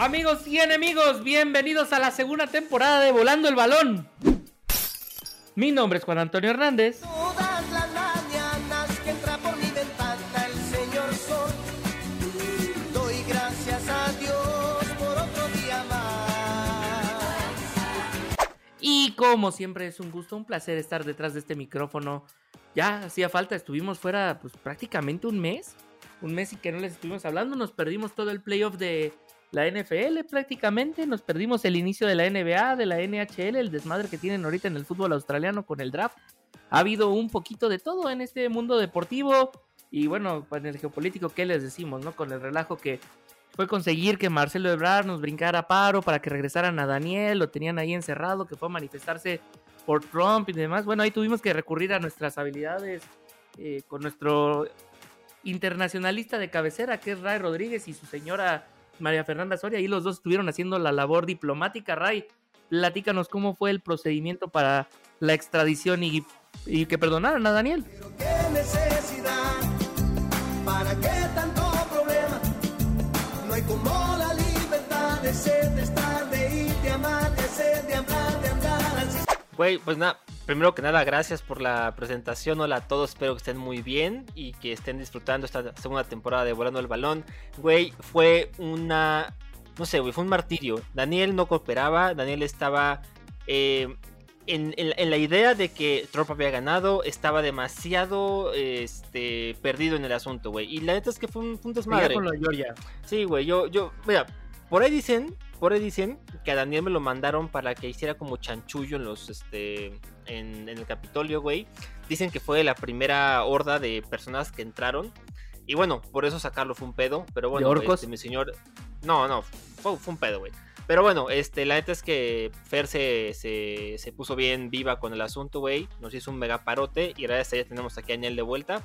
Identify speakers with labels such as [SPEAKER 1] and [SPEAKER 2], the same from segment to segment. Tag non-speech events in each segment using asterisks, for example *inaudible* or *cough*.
[SPEAKER 1] Amigos y enemigos, bienvenidos a la segunda temporada de Volando el Balón. Mi nombre es Juan Antonio Hernández.
[SPEAKER 2] Todas las mañanas que entra por mi ventana el señor sol. Doy gracias a Dios por otro día más.
[SPEAKER 1] Y como siempre es un gusto, un placer estar detrás de este micrófono. Ya hacía falta, estuvimos fuera pues prácticamente un mes. Un mes y que no les estuvimos hablando, nos perdimos todo el playoff de la NFL prácticamente, nos perdimos el inicio de la NBA, de la NHL, el desmadre que tienen ahorita en el fútbol australiano con el draft. Ha habido un poquito de todo en este mundo deportivo y bueno, en el geopolítico, ¿qué les decimos, no? Con el relajo que fue conseguir que Marcelo Ebrard nos brincara paro para que regresaran a Daniel, lo tenían ahí encerrado, que fue a manifestarse por Trump y demás. Bueno, ahí tuvimos que recurrir a nuestras habilidades eh, con nuestro internacionalista de cabecera, que es Ray Rodríguez, y su señora María Fernanda Soria. Ahí los dos estuvieron haciendo la labor diplomática. Ray, platícanos cómo fue el procedimiento para la extradición y, y que perdonaran a Daniel.
[SPEAKER 2] Pero qué necesidad, para qué tanto problema. No hay como la libertad de ser, de estar, de ir, de amar, de ser, de hablar, de andar. Así
[SPEAKER 3] Güey, pues nada, primero que nada, gracias por la presentación. Hola a todos, espero que estén muy bien y que estén disfrutando esta segunda temporada de Volando el Balón. Güey, fue una. No sé, güey, fue un martirio. Daniel no cooperaba, Daniel estaba. eh, en, en- en la idea de que Trump había ganado, estaba demasiado este, perdido en el asunto, güey. Y la neta es que fue un, un desmadre.
[SPEAKER 1] con lo de Georgia.
[SPEAKER 3] Sí, güey, yo, yo, mira, por ahí dicen, por ahí dicen que a Daniel me lo mandaron para que hiciera como chanchullo en los, este, en, en el Capitolio, güey. Dicen que fue la primera horda de personas que entraron. Y bueno, por eso sacarlo fue un pedo, pero bueno,
[SPEAKER 1] orcos?
[SPEAKER 3] este, mi señor, no, no, fue, fue un pedo, güey. Pero bueno, este, la neta es que Fer se, se, se puso bien viva con el asunto, güey. Nos hizo un mega parote y gracias a ella tenemos aquí a Daniel de vuelta.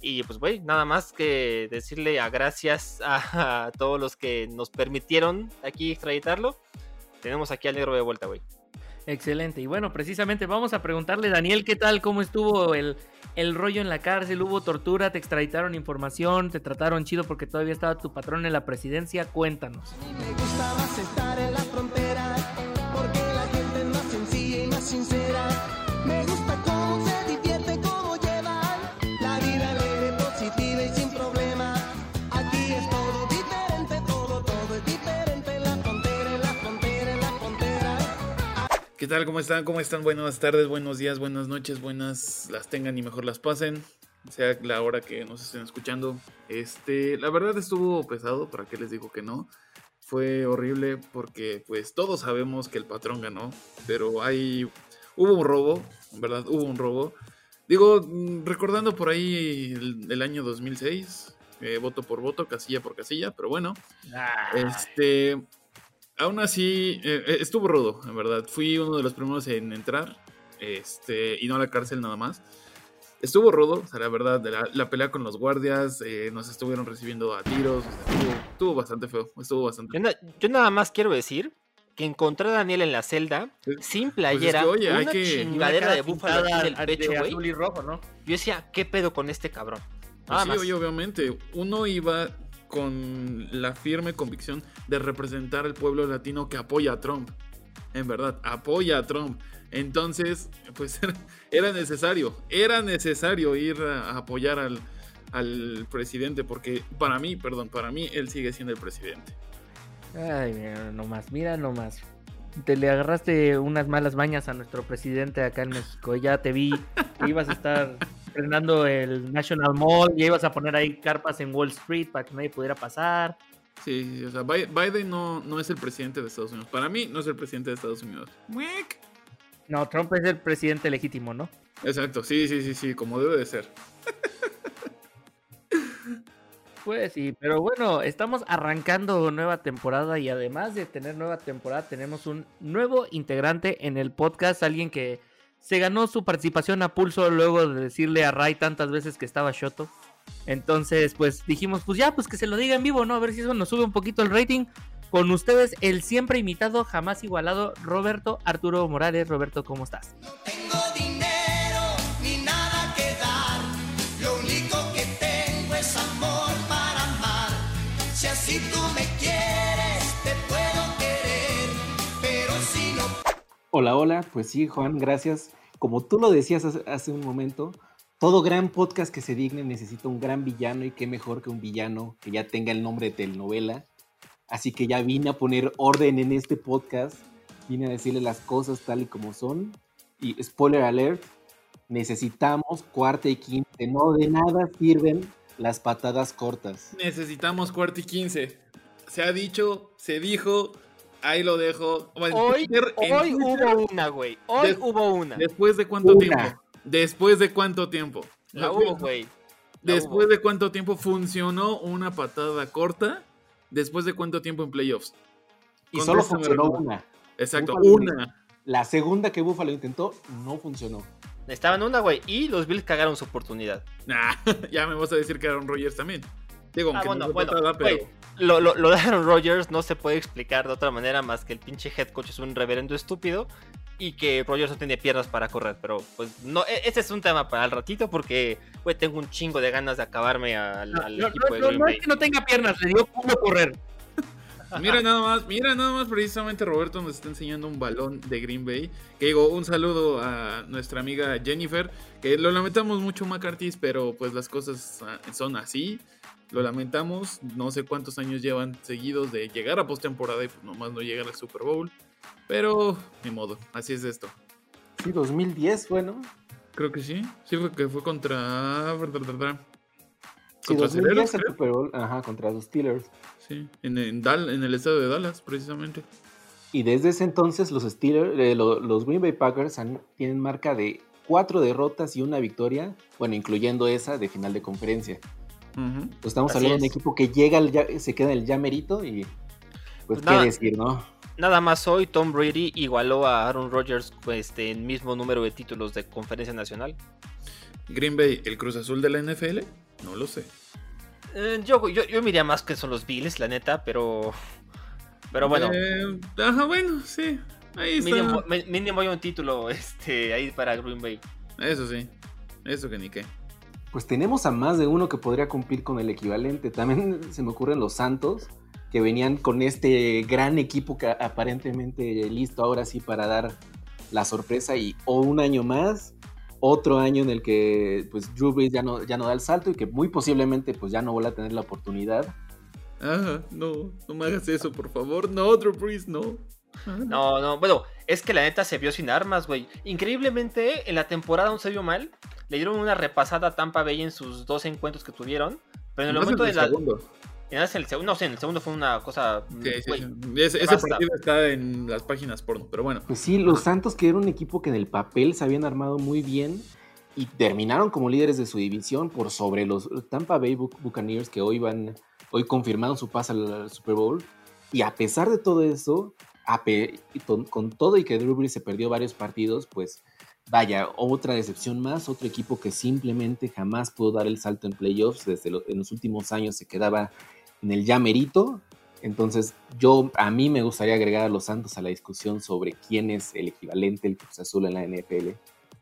[SPEAKER 3] Y pues, güey, nada más que decirle a gracias a, a todos los que nos permitieron aquí extraditarlo. Tenemos aquí al negro de vuelta, güey.
[SPEAKER 1] Excelente. Y bueno, precisamente vamos a preguntarle, Daniel, ¿qué tal? ¿Cómo estuvo el, el rollo en la cárcel? ¿Hubo tortura? ¿Te extraditaron información? ¿Te trataron chido porque todavía estaba tu patrón en la presidencia? Cuéntanos.
[SPEAKER 2] A mí me gusta más estar en la frontera,
[SPEAKER 4] ¿Qué tal? ¿Cómo están? ¿Cómo están? Buenas tardes, buenos días, buenas noches, buenas las tengan y mejor las pasen. Sea la hora que nos estén escuchando. Este, la verdad estuvo pesado, ¿para qué les digo que no? Fue horrible porque pues todos sabemos que el patrón ganó, pero hay hubo un robo, en verdad, hubo un robo. Digo, mm, recordando por ahí el, el año 2006, eh, voto por voto, casilla por casilla, pero bueno, este, aún así, eh, eh, estuvo rudo, en verdad. Fui uno de los primeros en entrar, este, y no a la cárcel nada más. Estuvo rudo, o sea, la verdad, de la, la pelea con los guardias, eh, nos estuvieron recibiendo a tiros, o sea, estuvo, estuvo bastante feo, estuvo bastante
[SPEAKER 3] Yo, na- yo nada más quiero decir que encontré a Daniel en la celda,
[SPEAKER 4] Sí.
[SPEAKER 3] sin playera,
[SPEAKER 4] Pues es que, oye,
[SPEAKER 3] con
[SPEAKER 4] hay
[SPEAKER 3] una
[SPEAKER 4] que-
[SPEAKER 3] chingadera de búfalo del
[SPEAKER 1] de
[SPEAKER 3] pecho, güey.
[SPEAKER 1] azul y rojo, ¿no?
[SPEAKER 3] Yo decía, ¿qué pedo con este cabrón?
[SPEAKER 4] Pues sí,
[SPEAKER 3] más.
[SPEAKER 4] oye, obviamente. Uno iba con la firme convicción de representar al pueblo latino que apoya a Trump. En verdad, apoya a Trump. Entonces, pues *laughs* era, necesario, era necesario ir a, a apoyar al, al presidente, porque para mí, perdón, para mí él sigue siendo el presidente.
[SPEAKER 1] Ay, mira nomás, mira nomás. Te le agarraste unas malas mañas a nuestro presidente acá en México. Ya te vi que *laughs* ibas a estar frenando el National Mall, ya ibas a poner ahí carpas en Wall Street para que nadie pudiera pasar.
[SPEAKER 4] Sí, sí, o sea, Bi- Biden no, no es el presidente de Estados Unidos. Para mí, no es el presidente de Estados Unidos. Muic.
[SPEAKER 1] No, Trump es el presidente legítimo, ¿no?
[SPEAKER 4] Exacto, sí, sí, sí, sí, como debe de ser. *laughs*
[SPEAKER 1] Pues sí, pero bueno, estamos arrancando nueva temporada y además de tener nueva temporada, tenemos un nuevo integrante en el podcast, alguien que se ganó su participación a pulso luego de decirle a Ray tantas veces que estaba Shoto. Entonces, pues dijimos, pues ya, pues que se lo diga en vivo, ¿no? A ver si eso nos sube un poquito el rating. Con ustedes, el siempre imitado, jamás igualado, Roberto Arturo Morales. Roberto, ¿cómo estás?
[SPEAKER 2] No tengo dinero ni nada que dar. Lo único que tengo es amor para amar. Si así tú me quieres, te puedo querer, pero si.
[SPEAKER 5] Hola, hola, pues sí, Juan, gracias. Como tú lo decías hace, un momento, todo gran podcast que se digne necesita un gran villano y qué mejor que un villano que ya tenga el nombre de telenovela. Así que ya vine a poner orden en este podcast, vine a decirle las cosas tal y como son. Y spoiler alert, necesitamos cuarta y quinta. No de nada sirven las patadas cortas.
[SPEAKER 4] Necesitamos cuarto y quince. Se ha dicho, se dijo, ahí lo dejo. Bueno,
[SPEAKER 3] Hoy,
[SPEAKER 4] Twitter- en
[SPEAKER 3] hoy
[SPEAKER 4] Twitter,
[SPEAKER 3] hubo una, güey. Hoy hubo una.
[SPEAKER 4] ¿Después de cuánto
[SPEAKER 5] Una.
[SPEAKER 4] tiempo? ¿Después de cuánto tiempo?
[SPEAKER 3] La hubo, güey.
[SPEAKER 4] ¿Después
[SPEAKER 3] hubo.
[SPEAKER 4] de cuánto tiempo funcionó una patada corta? ¿Después de cuánto tiempo en playoffs?
[SPEAKER 5] Y solo funcionó una.
[SPEAKER 4] Exacto, una.
[SPEAKER 5] La segunda que Buffalo intentó no funcionó.
[SPEAKER 3] Estaban una, güey. Y los Bills cagaron su oportunidad. *laughs*
[SPEAKER 4] Nah, *laughs* ya me vas a decir que Aaron Rodgers también. Digo,
[SPEAKER 3] Ah,
[SPEAKER 4] aunque
[SPEAKER 3] bueno,
[SPEAKER 4] no
[SPEAKER 3] bueno,
[SPEAKER 4] patada, pero...
[SPEAKER 3] Lo, lo, lo de Aaron Rodgers no se puede explicar de otra manera más que el pinche head coach es un reverendo estúpido y que Rodgers no tiene piernas para correr. Pero pues no, e- ese es un tema para el ratito porque, güey, tengo un chingo de ganas de acabarme al,
[SPEAKER 1] No,
[SPEAKER 3] al
[SPEAKER 1] no,
[SPEAKER 3] equipo de
[SPEAKER 1] no,
[SPEAKER 3] Green
[SPEAKER 1] no es que no tenga piernas, le dio culo correr. *laughs*
[SPEAKER 4] Mira nada más, mira nada más precisamente Roberto nos está enseñando un balón de Green Bay. Que digo, un saludo a nuestra amiga Jennifer, que lo lamentamos mucho McCarthy, pero pues las cosas ah, son así. Lo lamentamos, no sé cuántos años llevan seguidos de llegar a postemporada y pues nomás no llegar al Super Bowl. Pero, ni modo, así es esto.
[SPEAKER 5] Sí, 2010 fue, ¿no?
[SPEAKER 4] Creo que sí, sí fue que fue contra...
[SPEAKER 5] Sí,
[SPEAKER 4] Contra
[SPEAKER 5] 2010
[SPEAKER 4] Aceleros,
[SPEAKER 5] el
[SPEAKER 4] creo.
[SPEAKER 5] Super Bowl, ajá, contra los Steelers.
[SPEAKER 4] Sí, en, en, Dal- en el estado de Dallas, precisamente.
[SPEAKER 5] Y desde ese entonces los Steelers, eh, lo- los Green Bay Packers han- tienen marca de cuatro derrotas y una victoria, bueno, incluyendo esa de final de conferencia. Pues estamos
[SPEAKER 3] Así
[SPEAKER 5] hablando de un
[SPEAKER 3] es.
[SPEAKER 5] equipo que llega, al ya- se queda en el ya merito y pues
[SPEAKER 3] Pues
[SPEAKER 5] qué
[SPEAKER 3] nada.
[SPEAKER 5] decir, ¿no?
[SPEAKER 3] Nada más hoy Tom Brady igualó a Aaron Rodgers pues, este, en mismo número de títulos de conferencia nacional.
[SPEAKER 4] Green Bay, el Cruz Azul de la NFL, no lo sé.
[SPEAKER 3] Eh, yo, yo, yo miraría más que son los Bills, la neta, pero... Pero bueno,
[SPEAKER 4] Eh, ajá, bueno, sí. Ahí está.
[SPEAKER 3] mínimo hay un título este, ahí para Green Bay.
[SPEAKER 4] Eso sí. Eso que ni qué.
[SPEAKER 5] Pues tenemos a más de uno que podría cumplir con el equivalente. También *laughs* se me ocurren los Santos, que venían con este gran equipo que aparentemente listo ahora sí para dar la sorpresa y o un año más, otro año en el que pues Drew Brees ya no, ya no da el salto y que muy posiblemente pues ya no vuelva a tener la oportunidad.
[SPEAKER 4] Ajá, no, no me hagas eso, por favor. No, Drew Brees, no.
[SPEAKER 3] No, no, bueno, es que la neta se vio sin armas, güey. Increíblemente, en la temporada no se vio mal. Le dieron una repasada a Tampa Bay en sus dos encuentros que tuvieron. Pero en el momento
[SPEAKER 4] en
[SPEAKER 3] de la.
[SPEAKER 4] segundo.
[SPEAKER 3] en el segundo, no sé, en el segundo fue una cosa.
[SPEAKER 4] Sí, sí,
[SPEAKER 3] güey,
[SPEAKER 4] sí. Ese, partido está en las páginas porno, pero bueno.
[SPEAKER 5] Pues sí, los Santos que era un equipo que en el papel se habían armado muy bien y terminaron como líderes de su división por sobre los Tampa Bay Buc- Buccaneers que hoy van, hoy confirmaron su paso al, al Super Bowl. Y a pesar de todo eso, con, todo y que Drew Brees se perdió varios partidos, pues vaya, otra decepción más, otro equipo que simplemente jamás pudo dar el salto en playoffs, desde en los últimos años se quedaba en el ya merito. Entonces, yo a mí me gustaría agregar a los Santos a la discusión sobre quién es el equivalente del Cruz Azul en la NFL.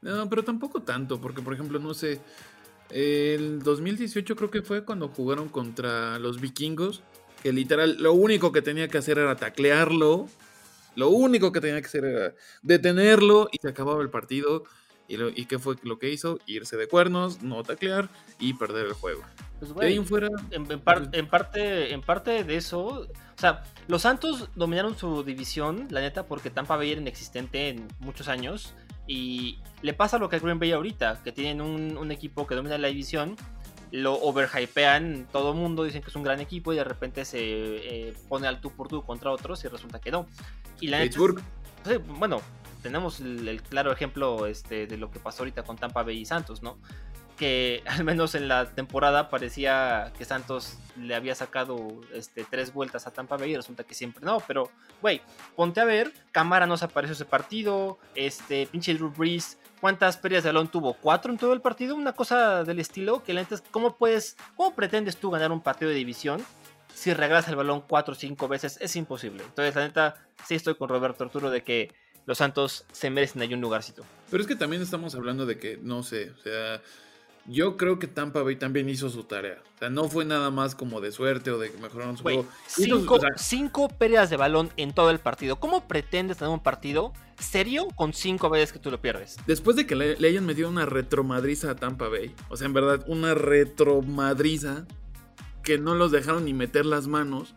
[SPEAKER 4] No, pero tampoco tanto, porque por ejemplo, no sé. El 2018 creo que fue cuando jugaron contra los vikingos. Que literal, lo único que tenía que hacer era taclearlo. Lo único que tenía que hacer era detenerlo y se acababa el partido. ¿Y, lo- y qué fue lo que hizo? Irse de cuernos, no taclear y perder el juego.
[SPEAKER 3] pues,
[SPEAKER 4] De ahí
[SPEAKER 3] güey,
[SPEAKER 4] en fuera,
[SPEAKER 3] en, en par- en parte, en parte de eso, o sea, los Santos dominaron su división, la neta, porque Tampa Bay era inexistente en muchos años. Y le pasa lo que a Green Bay ahorita, que tienen un, un equipo que domina la división, lo overhypean todo el mundo, dicen que es un gran equipo y de repente se eh, pone al tú por tú contra otros y resulta que no. Y la
[SPEAKER 4] Pittsburgh.
[SPEAKER 3] Bueno, tenemos el, el claro ejemplo este, de lo que pasó ahorita con Tampa Bay y Santos, ¿no? Que *laughs* al menos en la temporada parecía que Santos le había sacado este, tres vueltas a Tampa Bay y resulta que siempre no, pero, güey, ponte a ver, Cámara no se apareció ese partido, este, pinche Drew Brees, ¿cuántas pérdidas de balón tuvo? ¿Cuatro en todo el partido? Una cosa del estilo, que la neta es, ¿cómo puedes, cómo pretendes tú ganar un partido de división si regalas el balón cuatro o cinco veces? Es imposible. Entonces, la neta, sí estoy con Roberto Arturo de que los Santos se merecen ahí un lugarcito.
[SPEAKER 4] Pero es que también estamos hablando de que, no sé, o sea, Yo creo que Tampa Bay también hizo su tarea. O sea, no fue nada más como de suerte o de que mejoraron su
[SPEAKER 3] Güey,
[SPEAKER 4] juego. Hizo-
[SPEAKER 3] cinco,
[SPEAKER 4] o sea,
[SPEAKER 3] cinco pérdidas de balón en todo el partido. ¿Cómo pretendes tener un partido serio con cinco veces que tú lo pierdes?
[SPEAKER 4] después de que le, le hayan metido una retromadriza a Tampa Bay, o sea, en verdad, una retromadriza que no los dejaron ni meter las manos,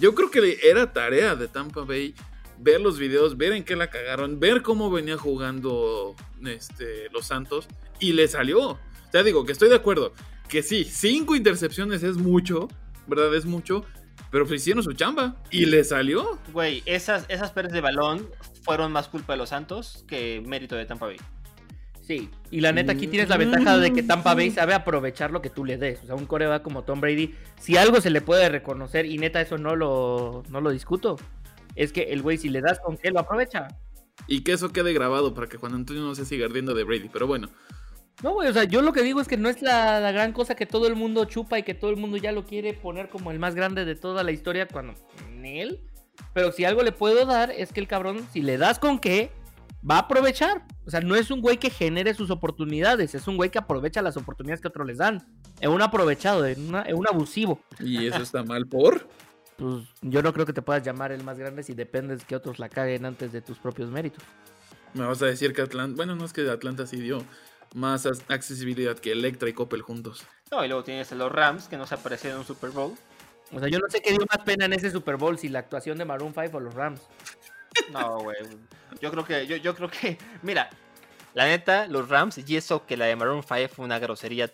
[SPEAKER 4] yo creo que era tarea de Tampa Bay ver los videos, ver en qué la cagaron, ver cómo venía jugando este, los Santos y le salió. Sea, digo que estoy de acuerdo que sí, cinco intercepciones es mucho, ¿verdad? Es mucho, pero pues hicieron su chamba y le salió.
[SPEAKER 3] Güey, esas, esas pérdidas de balón fueron más culpa de los Santos que mérito de Tampa Bay.
[SPEAKER 1] Sí, y la neta aquí tienes la ventaja de que Tampa Bay sabe aprovechar lo que tú le des. O sea, un coreback como Tom Brady, si algo se le puede reconocer, y neta eso no lo, no lo discuto, es que el güey si le das con qué lo aprovecha.
[SPEAKER 4] Y que eso quede grabado para que Juan Antonio no se siga ardiendo de Brady, pero bueno.
[SPEAKER 1] No, güey, o sea, yo lo que digo es que no es la, la gran cosa que todo el mundo chupa y que todo el mundo ya lo quiere poner como el más grande de toda la historia cuando en él. Pero si algo le puedo dar es que el cabrón, si le das con qué, va a aprovechar. O sea, no es un güey que genere sus oportunidades, es un güey que aprovecha las oportunidades que otros les dan. Es un aprovechado, es, una- es un abusivo.
[SPEAKER 4] Y eso está mal por.
[SPEAKER 1] Pues yo no creo que te puedas llamar el más grande si dependes que otros la caguen antes de tus propios méritos.
[SPEAKER 4] Me vas a decir que Atlanta. Bueno, no es que Atlanta sí dio más accesibilidad que Electra y Coppel juntos.
[SPEAKER 3] No, y luego tienes a los Rams que no se aparecieron en un Super Bowl.
[SPEAKER 1] O sea, yo no sé qué dio más pena en ese Super Bowl, si la actuación de Maroon 5 o los Rams.
[SPEAKER 3] No, güey. Yo creo que, yo, yo creo que, *laughs* mira, la neta, los Rams, y eso que la de Maroon 5 fue una grosería,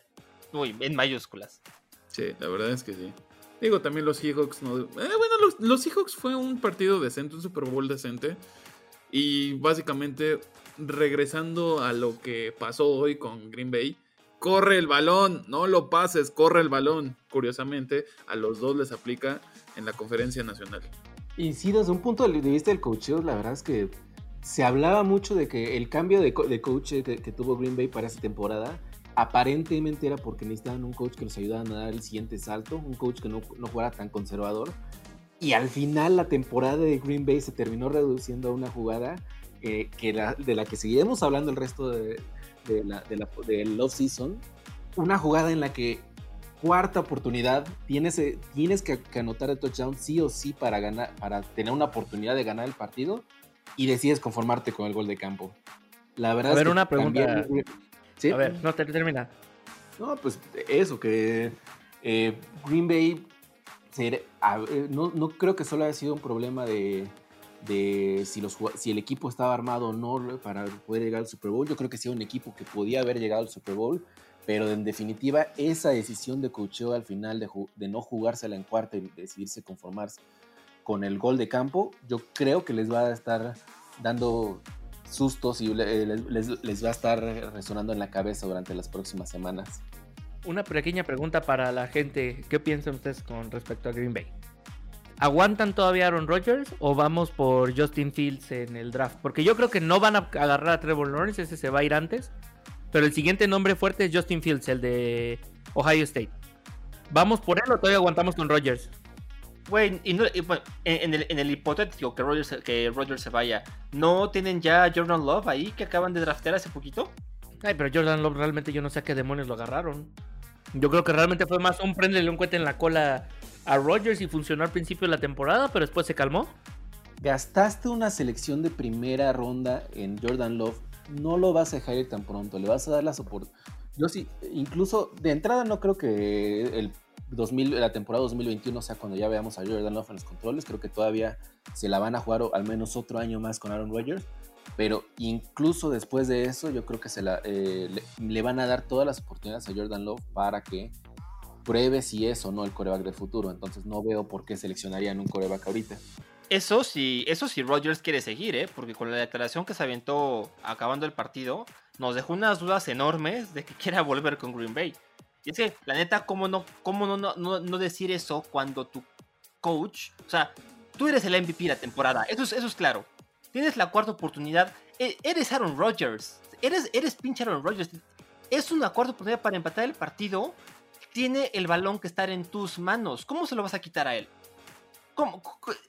[SPEAKER 3] uy, en mayúsculas.
[SPEAKER 4] Sí, la verdad es que sí. Digo, también los Seahawks no. Eh, bueno, los, los Seahawks fue un partido decente, un Super Bowl decente. Y básicamente, regresando a lo que pasó hoy con Green Bay, corre el balón, no lo pases, corre el balón. Curiosamente, a los dos les aplica en la conferencia nacional.
[SPEAKER 5] Y sí, desde un punto de vista del coacheo, la verdad es que se hablaba mucho de que el cambio de, co- de coach que, que tuvo Green Bay para esta temporada aparentemente era porque necesitaban un coach que los ayudara a dar el siguiente salto, un coach que no, no fuera tan conservador. Y al final la temporada de Green Bay se terminó reduciendo a una jugada eh, que la- de la que seguiremos hablando el resto de, de la, de la, del off-season. Una jugada en la que cuarta oportunidad, tienes, eh, tienes que, que anotar el touchdown sí o sí para, ganar, para tener una oportunidad de ganar el partido y decides conformarte con el gol de campo. La verdad
[SPEAKER 1] A
[SPEAKER 5] es
[SPEAKER 1] ver,
[SPEAKER 5] que
[SPEAKER 1] una pregunta.
[SPEAKER 5] también- ¿Sí?
[SPEAKER 1] A ver, no te termina.
[SPEAKER 5] No, pues eso, que eh, Green Bay eh, no, no creo que solo haya sido un problema de, de si, los, si el equipo estaba armado o no para poder llegar al Super Bowl. Yo creo que sí un equipo que podía haber llegado al Super Bowl, pero en definitiva esa decisión de coacheo al final de, no jugársela en cuarta y decidirse conformarse con el gol de campo, yo creo que les va a estar dando sustos y les, les- les va a estar resonando en la cabeza durante las próximas semanas.
[SPEAKER 1] Una pequeña pregunta para la gente. ¿Qué piensan ustedes con respecto a Green Bay? ¿Aguantan todavía a Aaron Rodgers o vamos por Justin Fields en el draft? Porque yo creo que no van a agarrar a Trevor Lawrence, ese se va a ir antes. Pero el siguiente nombre fuerte es Justin Fields, el de Ohio State. ¿Vamos por él o todavía aguantamos con Rodgers?
[SPEAKER 3] Güey, y no- y, bueno, en, en el, en el hipotético que Rodgers, que Rodgers se vaya, ¿no tienen ya a Jordan Love ahí que acaban de draftear hace poquito?
[SPEAKER 1] Ay, pero Jordan Love realmente yo no sé a qué demonios lo agarraron. Yo creo que realmente fue más un prendele un cohete en la cola a Rodgers y funcionó al principio de la temporada, pero después se calmó.
[SPEAKER 5] Gastaste una selección de primera ronda en Jordan Love, no lo vas a dejar tan pronto, le vas a dar la soporte. Yo sí, incluso de entrada no creo que el 2000, la temporada 2021 sea cuando ya veamos a Jordan Love en los controles, creo que todavía se la van a jugar al menos otro año más con Aaron Rodgers, pero incluso después de eso yo creo que se la, eh, le van a dar todas las oportunidades a Jordan Love para que pruebe si es o no el coreback del futuro, entonces no veo por qué seleccionarían un coreback ahorita.
[SPEAKER 3] Eso sí, eso sí Rodgers quiere seguir, ¿eh? Porque con la declaración que se aventó acabando el partido, nos dejó unas dudas enormes de que quiera volver con Green Bay. Y es que, la neta, ¿cómo no, cómo no, no, no decir eso cuando tu coach, o sea, tú eres el MVP de la temporada, eso es, eso es claro. Tienes la cuarta oportunidad, e- eres Aaron Rodgers, eres, eres pinche Aaron Rodgers. Es una cuarta oportunidad para empatar el partido, tiene el balón que estar en tus manos. ¿Cómo se lo vas a quitar a él?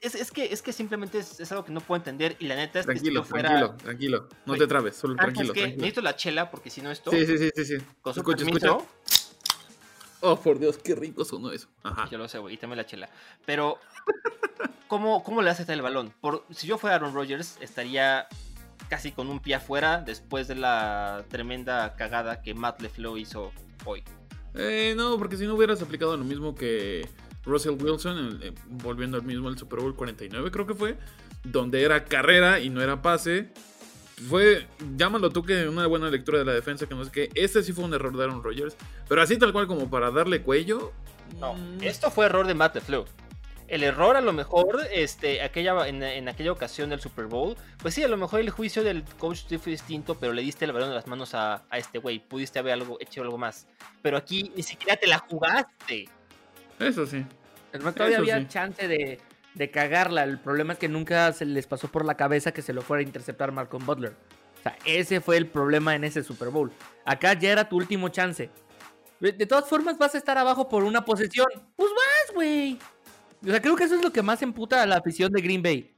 [SPEAKER 3] Es, es que, es que simplemente es, es algo que no puedo entender y la neta es que si
[SPEAKER 4] Tranquilo,
[SPEAKER 3] fuera...
[SPEAKER 4] tranquilo, tranquilo. No te trabes, solo
[SPEAKER 3] Ah,
[SPEAKER 4] tranquilo,
[SPEAKER 3] que
[SPEAKER 4] tranquilo.
[SPEAKER 3] necesito la chela porque si no esto...
[SPEAKER 4] Sí, sí, sí, sí, sí.
[SPEAKER 3] Con su
[SPEAKER 4] Escucha,
[SPEAKER 3] permiso,
[SPEAKER 4] escucha. Oh, por Dios, qué rico sonó eso. Ajá.
[SPEAKER 3] Yo lo sé, güey, y también la chela. Pero, ¿cómo, cómo le hace el balón? Por, si yo fuera Aaron Rodgers, estaría casi con un pie afuera después de la tremenda cagada que Matt LeFleur hizo hoy.
[SPEAKER 4] Eh, no, porque si no hubieras aplicado lo mismo que Russell Wilson, eh, volviendo al mismo al Super Bowl 49, creo que fue, donde era carrera y no era pase. Fue, llámalo tú que una buena lectura de la defensa, que no sé qué. Este sí fue un error de Aaron Rodgers, pero así tal cual como para darle cuello.
[SPEAKER 3] No,
[SPEAKER 4] mm,
[SPEAKER 3] esto fue error de Matt LeFleur. El error a lo mejor, este, aquella, en, en aquella ocasión del Super Bowl, pues sí, a lo mejor el juicio del coach fue distinto, pero le diste el balón de las manos a, a este güey, pudiste haber algo, hecho algo más. Pero aquí ni siquiera te la jugaste.
[SPEAKER 4] Eso sí.
[SPEAKER 1] Además, todavía
[SPEAKER 4] Eso
[SPEAKER 1] había
[SPEAKER 4] sí.
[SPEAKER 1] chance de, de cagarla. El problema es que nunca se les pasó por la cabeza que se lo fuera a interceptar Malcolm Butler. O sea, ese fue el problema en ese Super Bowl. Acá ya era tu último chance. De, de todas formas, vas a estar abajo por una posesión. Pues vas, güey. O sea, creo que eso es lo que más emputa a la afición de Green Bay.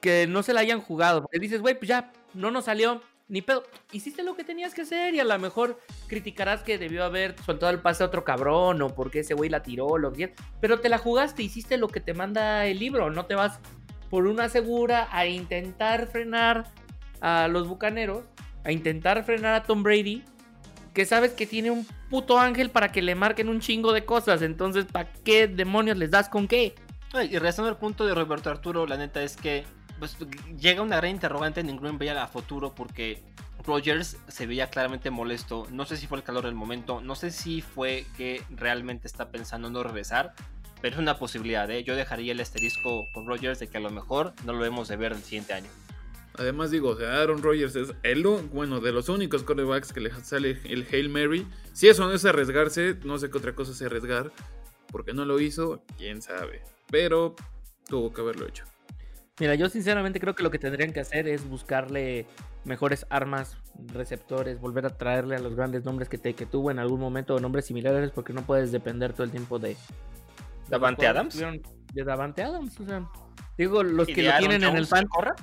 [SPEAKER 1] Que no se la hayan jugado. Porque dices, güey, pues ya, no nos salió. Ni pedo. Hiciste lo que tenías que hacer y a lo mejor criticarás que debió haber soltado el pase a otro cabrón o porque ese güey la tiró, lo que. Pero te la jugaste, hiciste lo que te manda el libro. No te vas por una segura a intentar frenar a los bucaneros, a intentar frenar a Tom Brady, que sabes que tiene un puto ángel para que le marquen un chingo de cosas. Entonces, ¿para qué demonios les das con qué?
[SPEAKER 3] Y regresando al punto de Roberto Arturo, la neta es que pues, llega una gran interrogante en Green Bay a futuro porque Rogers se veía claramente molesto. No sé si fue el calor del momento, no sé si fue que realmente está pensando en no regresar, pero es una posibilidad. ¿eh? Yo dejaría el asterisco con Rogers de que a lo mejor no lo vemos de ver el siguiente año.
[SPEAKER 4] Además digo, o Aaron Rodgers es el bueno de los únicos quarterbacks que le sale el Hail Mary. Si eso no es arriesgarse, no sé qué otra cosa es arriesgar. Porque no lo hizo, quién sabe. Pero tuvo que haberlo hecho.
[SPEAKER 1] Mira, yo sinceramente creo que lo que tendrían que hacer es buscarle mejores armas, receptores, volver a traerle a los grandes nombres que, te, que tuvo en algún momento, nombres similares, porque no puedes depender todo el tiempo de...
[SPEAKER 3] ¿Davante Adams?
[SPEAKER 1] De Davante Adams, o sea... Digo, los
[SPEAKER 3] ¿Y
[SPEAKER 1] que lo tienen en el
[SPEAKER 3] Jones,
[SPEAKER 1] fan,
[SPEAKER 3] corra?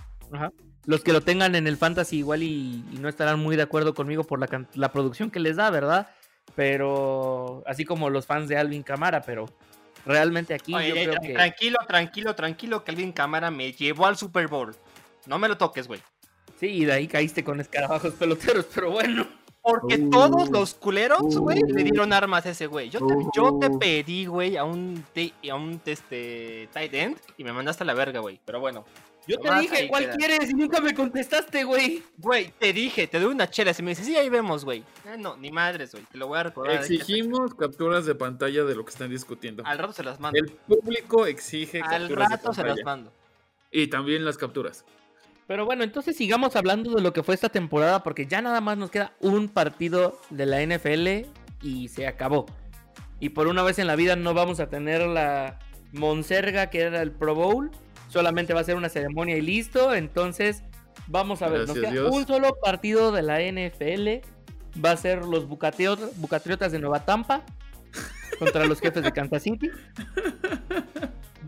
[SPEAKER 1] los que lo tengan en el fantasy igual y, y no estarán muy de acuerdo conmigo por la producción que les da, ¿verdad? Pero así como los fans de Alvin Camara, pero realmente aquí
[SPEAKER 3] Oye,
[SPEAKER 1] yo creo
[SPEAKER 3] tra-
[SPEAKER 1] que
[SPEAKER 3] Tranquilo, tranquilo, tranquilo, que alguien cámara me llevó al Super Bowl. No me lo toques, güey.
[SPEAKER 1] sí, y de ahí caíste con escarabajos peloteros, *laughs* pero bueno.
[SPEAKER 3] Porque
[SPEAKER 5] Uh,
[SPEAKER 3] todos los culeros, güey, le
[SPEAKER 5] uh,
[SPEAKER 3] dieron armas a ese güey. Yo te, yo te
[SPEAKER 5] uh.
[SPEAKER 3] pedí, güey, a un, te- a un este, tight end y me mandaste a la verga, güey. Pero bueno.
[SPEAKER 1] Yo te dije, ¿cuál
[SPEAKER 3] queda.
[SPEAKER 1] quieres? Y nunca me contestaste, güey.
[SPEAKER 3] Güey, te dije, te doy una chela. Si me dices, sí, ahí vemos, güey. Eh, no, ni madres, güey. Te lo voy a recordar.
[SPEAKER 4] Exigimos capturas de pantalla de lo que están discutiendo.
[SPEAKER 3] Al rato se las mando.
[SPEAKER 4] El público exige
[SPEAKER 3] Al
[SPEAKER 4] capturas de
[SPEAKER 3] rato se las mando.
[SPEAKER 4] Y también las capturas.
[SPEAKER 1] Pero bueno, entonces sigamos hablando de lo que fue esta temporada, porque ya nada más nos queda un partido de la NFL y se acabó. Y por una vez en la vida no vamos a tener la monserga que era el Pro Bowl. Solamente va a ser una ceremonia y listo. Entonces, vamos a ver. Nos
[SPEAKER 4] Gracias,
[SPEAKER 1] queda
[SPEAKER 4] Dios.
[SPEAKER 1] un solo partido de la NFL. Va a ser los Bucateot- Bucatriotas de Nueva Tampa *laughs* contra los jefes de Kansas City.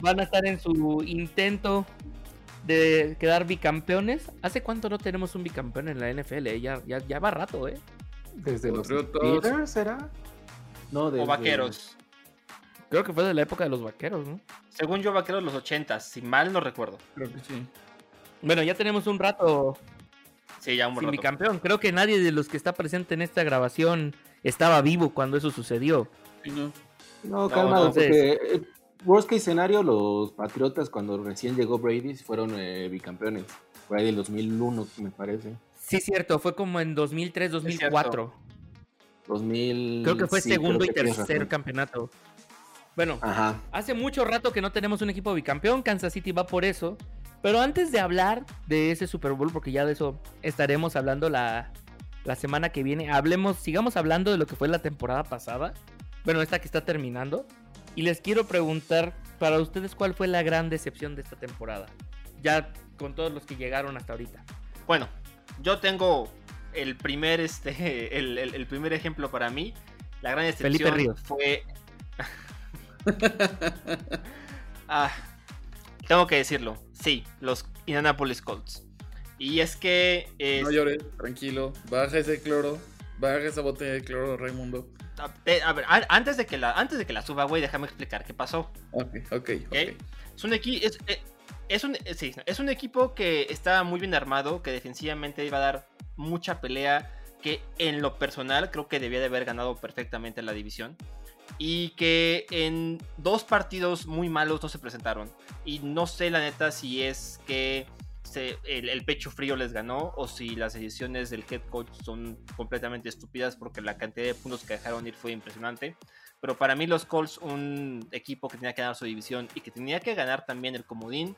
[SPEAKER 1] Van a estar en su intento de quedar bicampeones. ¿Hace cuánto no tenemos un bicampeón en la NFL? eh? Ya, ya, ya va rato, ¿eh?
[SPEAKER 5] Desde los. Steelers, ¿será? No, desde...
[SPEAKER 3] O vaqueros.
[SPEAKER 1] Creo que fue de la época de los vaqueros, ¿no?
[SPEAKER 3] Según yo, vaqueros los 80, si mal no recuerdo.
[SPEAKER 4] Creo que sí.
[SPEAKER 1] Bueno, ya tenemos un rato
[SPEAKER 3] Sí, ya un
[SPEAKER 1] sin
[SPEAKER 3] rato.
[SPEAKER 1] bicampeón. Creo que nadie de los que está presente en esta grabación estaba vivo cuando eso sucedió.
[SPEAKER 4] Sí, no.
[SPEAKER 5] No, calmado,
[SPEAKER 1] entonces-
[SPEAKER 5] porque eh, worst case escenario, los Patriotas cuando recién llegó Brady fueron eh, bicampeones. Por ahí del 2001, me parece.
[SPEAKER 1] Sí, cierto, fue como en 2003, 2004.
[SPEAKER 5] 2000...
[SPEAKER 1] Creo que fue
[SPEAKER 5] sí,
[SPEAKER 1] segundo y tercer campeonato. Bueno,
[SPEAKER 5] Ajá.
[SPEAKER 1] Hace mucho rato que no tenemos un equipo bicampeón, Kansas City va por eso. Pero antes de hablar de ese Super Bowl, porque ya de eso estaremos hablando la, la semana que viene, hablemos, sigamos hablando de lo que fue la temporada pasada. Bueno, esta que está terminando. Y les quiero preguntar para ustedes cuál fue la gran decepción de esta temporada. Ya con todos los que llegaron hasta ahorita.
[SPEAKER 3] Bueno, yo tengo el primer, este, *laughs* el, el- el primer ejemplo para mí. La gran
[SPEAKER 1] Ríos.
[SPEAKER 3] fue. *laughs* Ah, tengo que decirlo. Sí, los Indianapolis Colts. Y es que. es-
[SPEAKER 4] No llores, tranquilo. Baja ese cloro. Baja esa botella de cloro, Raimundo.
[SPEAKER 3] a, eh, a ver, a- antes de que la, antes de que la suba, güey, déjame explicar qué pasó.
[SPEAKER 4] Ok, ok, ok.
[SPEAKER 3] Es un equipo. Es, eh, es un, eh, sí, es un equipo que está muy bien armado, que defensivamente iba a dar mucha pelea, que en lo personal creo que debía de haber ganado perfectamente la división. Y que en dos partidos muy malos no se presentaron. Y no sé la neta si es que se- el, el pecho frío les ganó o si las decisiones del head coach son completamente estúpidas porque la cantidad de puntos que dejaron ir fue impresionante. Pero para mí los Colts, un equipo que tenía que ganar su división y que tenía que ganar también el comodín,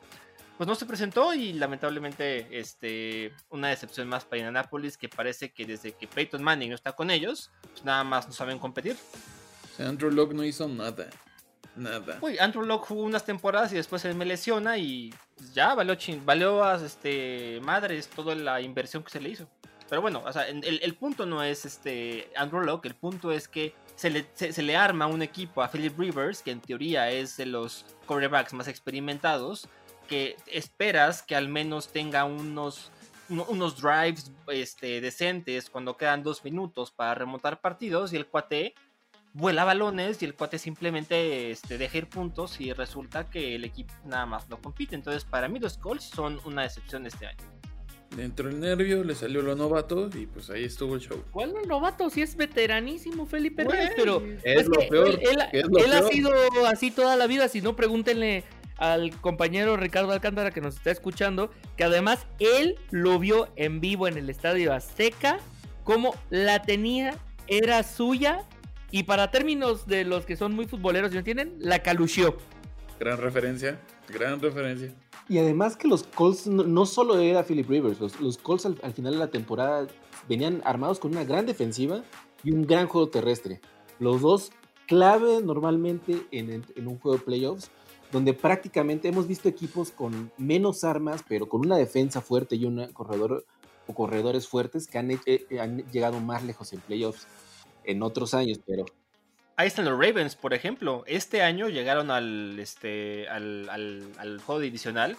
[SPEAKER 3] pues no se presentó y lamentablemente este, una decepción más para Indianapolis que parece que desde que Peyton Manning no está con ellos, pues nada más no saben competir.
[SPEAKER 4] Andrew Locke no hizo nada. Nada.
[SPEAKER 3] Uy, Andrew Locke jugó unas temporadas y después él me lesiona y ya valió, chin- valió a este, madres toda la inversión que se le hizo. Pero bueno, o sea, el, el punto no es este Andrew Locke, el punto es que se le, se, se le arma un equipo a Philip Rivers, que en teoría es de los quarterbacks más experimentados, que esperas que al menos tenga unos, uno- unos drives este, decentes cuando quedan dos minutos para remontar partidos y el cuate vuela balones y el cuate simplemente este, deja ir puntos y resulta que el equipo nada más no compite. Entonces, para mí los Colts son una decepción este año.
[SPEAKER 4] Dentro del nervio le salió lo novato y pues ahí estuvo el show.
[SPEAKER 1] ¿Cuál no novato? Si es veteranísimo Felipe Reyes, pero
[SPEAKER 4] es lo
[SPEAKER 1] que
[SPEAKER 4] peor,
[SPEAKER 1] Él, él-
[SPEAKER 4] es lo
[SPEAKER 1] él ha sido así toda la vida. Si no, pregúntenle al compañero Ricardo Alcántara que nos está escuchando, que además él lo vio en vivo en el Estadio Azteca, como la tenía, era suya, y para términos de los que son muy futboleros y no entienden, la calució.
[SPEAKER 4] Gran referencia, gran referencia.
[SPEAKER 5] Y además que los Colts no, no solo era Philip Rivers, los, los Colts al, al final de la temporada venían armados con una gran defensiva y un gran juego terrestre. Los dos clave normalmente en, en- en un juego de playoffs, donde prácticamente hemos visto equipos con menos armas, pero con una defensa fuerte y un corredor o corredores fuertes que han, he- eh, han llegado más lejos en playoffs en otros años, pero
[SPEAKER 3] Ahí están los Ravens, por ejemplo. Este año llegaron al, este, al, al, al juego divisional.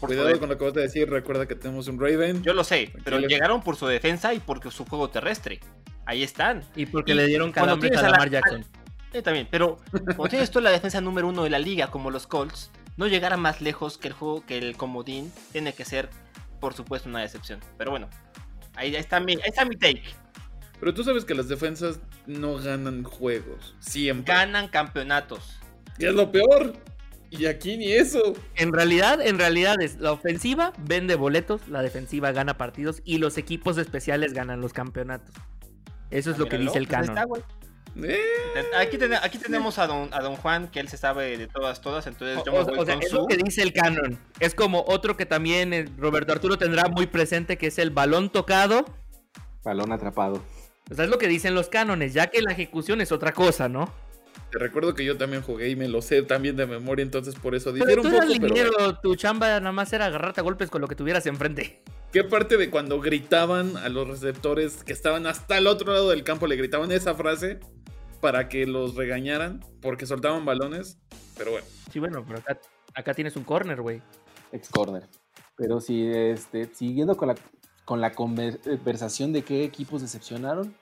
[SPEAKER 3] Por
[SPEAKER 4] Cuidado con lo que vas a decir, recuerda que tenemos un Raven.
[SPEAKER 3] Yo lo sé, pero llegaron por su defensa y por su juego terrestre. Ahí están.
[SPEAKER 1] Y porque
[SPEAKER 3] Y
[SPEAKER 1] le dieron
[SPEAKER 3] cuando
[SPEAKER 1] calambres
[SPEAKER 3] tienes
[SPEAKER 1] a
[SPEAKER 3] a la-
[SPEAKER 1] Lamar Jackson.
[SPEAKER 3] Eh, también, pero cuando tienes tú la defensa número uno de la liga como los Colts, no llegar a más lejos que el juego que el comodín tiene que ser, por supuesto, una decepción. Pero bueno, ahí, ahí está mi, ahí está mi take.
[SPEAKER 4] Pero tú sabes que las defensas no ganan juegos. Siempre.
[SPEAKER 3] Ganan campeonatos.
[SPEAKER 4] ¿Qué es lo peor? Y aquí ni eso.
[SPEAKER 1] En realidad, en realidad es la ofensiva vende boletos, la defensiva gana partidos y los equipos especiales ganan los campeonatos. Eso es lo que dice el
[SPEAKER 3] pues
[SPEAKER 1] canon.
[SPEAKER 3] está, güey.
[SPEAKER 4] Eh,
[SPEAKER 3] Aquí, ten- aquí tenemos a don, a don Juan, que él se sabe de todas, todas, entonces
[SPEAKER 1] O,
[SPEAKER 3] yo me voy
[SPEAKER 1] o sea,
[SPEAKER 3] con
[SPEAKER 1] es
[SPEAKER 3] su...
[SPEAKER 1] lo que dice el canon. Es como otro que también eh, Roberto Arturo tendrá muy presente, que es el balón tocado.
[SPEAKER 5] balón atrapado.
[SPEAKER 1] O sea, es lo que dicen los cánones, ya que la ejecución es otra cosa, ¿no?
[SPEAKER 4] te recuerdo que yo también jugué y me lo sé también de memoria, entonces por eso
[SPEAKER 1] Pero
[SPEAKER 4] difiere
[SPEAKER 1] tú
[SPEAKER 4] un
[SPEAKER 1] eras
[SPEAKER 4] poco. Pero bueno.
[SPEAKER 1] tu chamba nada más era agarrarte a golpes con lo que tuvieras enfrente.
[SPEAKER 4] ¿Qué parte de cuando gritaban a los receptores que estaban hasta el otro lado del campo le gritaban esa frase para que los regañaran porque soltaban balones? Pero bueno.
[SPEAKER 1] Sí, bueno, pero acá, acá tienes un corner, güey.
[SPEAKER 5] ex corner. Pero sí, este, siguiendo con la, con la conver- conversación de qué equipos decepcionaron,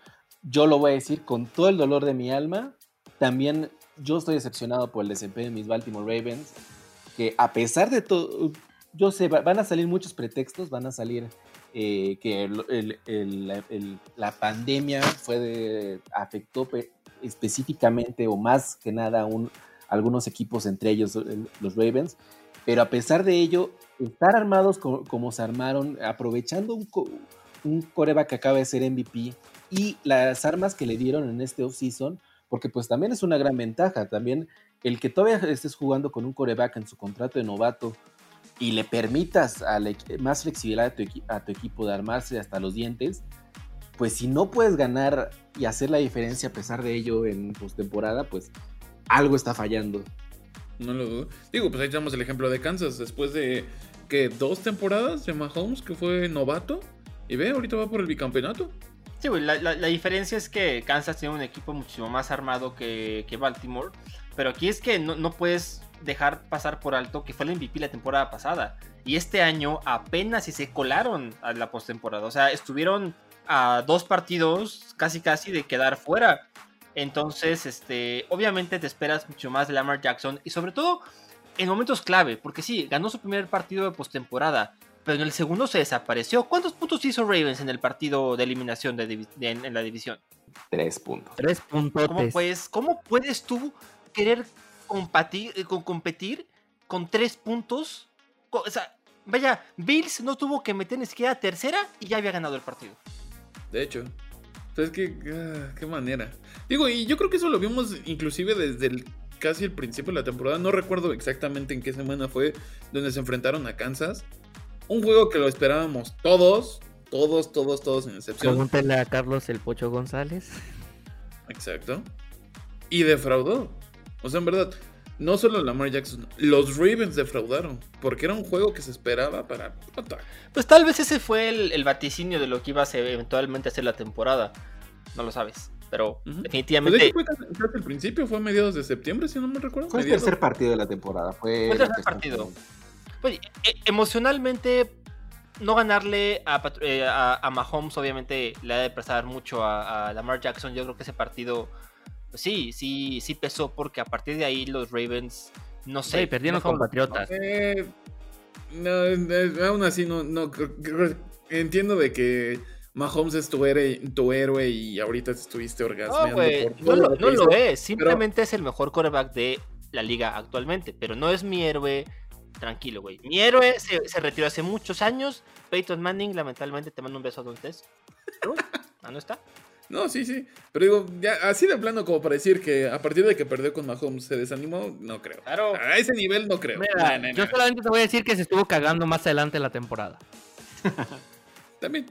[SPEAKER 5] yo lo voy a decir con todo el dolor de mi alma. También yo estoy decepcionado por el desempeño de mis Baltimore Ravens, que a pesar de todo, yo sé, va- van a salir muchos pretextos, van a salir eh, que la pandemia fue afectó pe- específicamente o más que nada a un- algunos equipos, entre ellos el- los Ravens, pero a pesar de ello, estar armados co- como, se armaron, aprovechando un, un coreback que acaba de ser MVP y las armas que le dieron en este offseason, porque pues también es una gran ventaja, también el que todavía estés jugando con un coreback en su contrato de novato y le permitas a la más flexibilidad a tu, a tu equipo de armarse hasta los dientes, pues si no puedes ganar y hacer la diferencia a pesar de ello en postemporada, pues algo está fallando.
[SPEAKER 4] No lo dudo. Digo, pues ahí tenemos el ejemplo de Kansas. Después de dos temporadas de Mahomes, que fue novato. Y ve, ahorita va por el bicampeonato.
[SPEAKER 3] Sí, güey, la, la- la diferencia es que Kansas tiene un equipo muchísimo más armado que, que Baltimore. Pero aquí es que no, no puedes dejar pasar por alto que fue el MVP la temporada pasada. Y este año apenas si se colaron a la postemporada. O sea, estuvieron a dos partidos casi casi de quedar fuera. Entonces, este, obviamente te esperas mucho más de Lamar Jackson y sobre todo en momentos clave, porque sí, ganó su primer partido de postemporada, pero en el segundo se desapareció. ¿Cuántos puntos hizo Ravens en el partido de eliminación de en, en la división?
[SPEAKER 5] Tres puntos.
[SPEAKER 1] Tres puntos.
[SPEAKER 3] ¿Cómo puedes, cómo puedes tú querer competir, eh, con- competir con tres puntos? O sea, vaya, Bills no tuvo que meter ni siquiera tercera y ya había ganado el partido.
[SPEAKER 4] De hecho. Entonces, qué, ah, qué manera. Digo, y yo creo que eso lo vimos inclusive desde el, casi el principio de la temporada. No recuerdo exactamente en qué semana fue donde se enfrentaron a Kansas. Un juego que lo esperábamos todos, todos, todos, todos sin excepción.
[SPEAKER 1] Pregúntale a Carlos el Pocho González.
[SPEAKER 4] Exacto. Y defraudó. O sea, en verdad, no solo Lamar Jackson, los Ravens defraudaron. Porque era un juego que se esperaba para...
[SPEAKER 3] Pues tal vez ese fue el, el vaticinio de lo que iba a ser eventualmente a ser la temporada. No lo sabes. Pero
[SPEAKER 4] Ujú. Pues de
[SPEAKER 3] definitivamente
[SPEAKER 4] hecho, fue al principio, fue a mediados de septiembre, si no me recuerdo.
[SPEAKER 5] Fue el
[SPEAKER 4] mediados.
[SPEAKER 5] tercer partido de la temporada. Fue,
[SPEAKER 3] Fue el tercer partido. Pues, e- emocionalmente, no ganarle a, eh, a, a Mahomes, obviamente, le ha de prestar mucho a, a Lamar Jackson. Yo creo que ese partido, pues sí, sí, sí pesó, porque a partir de ahí los Ravens, no sé.
[SPEAKER 1] Sí, perdieron
[SPEAKER 3] no
[SPEAKER 1] con Patriotas.
[SPEAKER 4] Eh, no, no, aún así no, no creo- creo- entiendo de que Mahomes es tu héroe, tu héroe y ahorita te estuviste
[SPEAKER 3] No,
[SPEAKER 4] orgasmeando
[SPEAKER 3] güey,
[SPEAKER 4] por
[SPEAKER 3] no,
[SPEAKER 4] todo
[SPEAKER 3] lo,
[SPEAKER 4] lo que
[SPEAKER 3] no lo es. Simplemente es el mejor quarterback de la liga actualmente. Pero no es mi héroe. Tranquilo, güey. Mi héroe se, se retiró hace muchos años. Peyton Manning, lamentablemente, te mando un beso a Don Tess. ¿No? Ah, ¿no está?
[SPEAKER 4] No, sí, sí. Pero digo, ya así de plano como para decir que a partir de que perdió con Mahomes se desanimó, no creo.
[SPEAKER 3] Claro.
[SPEAKER 4] A ese nivel no creo.
[SPEAKER 1] Mira,
[SPEAKER 4] No, no,
[SPEAKER 1] yo
[SPEAKER 4] no.
[SPEAKER 1] solamente te voy a decir que se estuvo cagando más adelante en la temporada. *laughs*
[SPEAKER 4] También.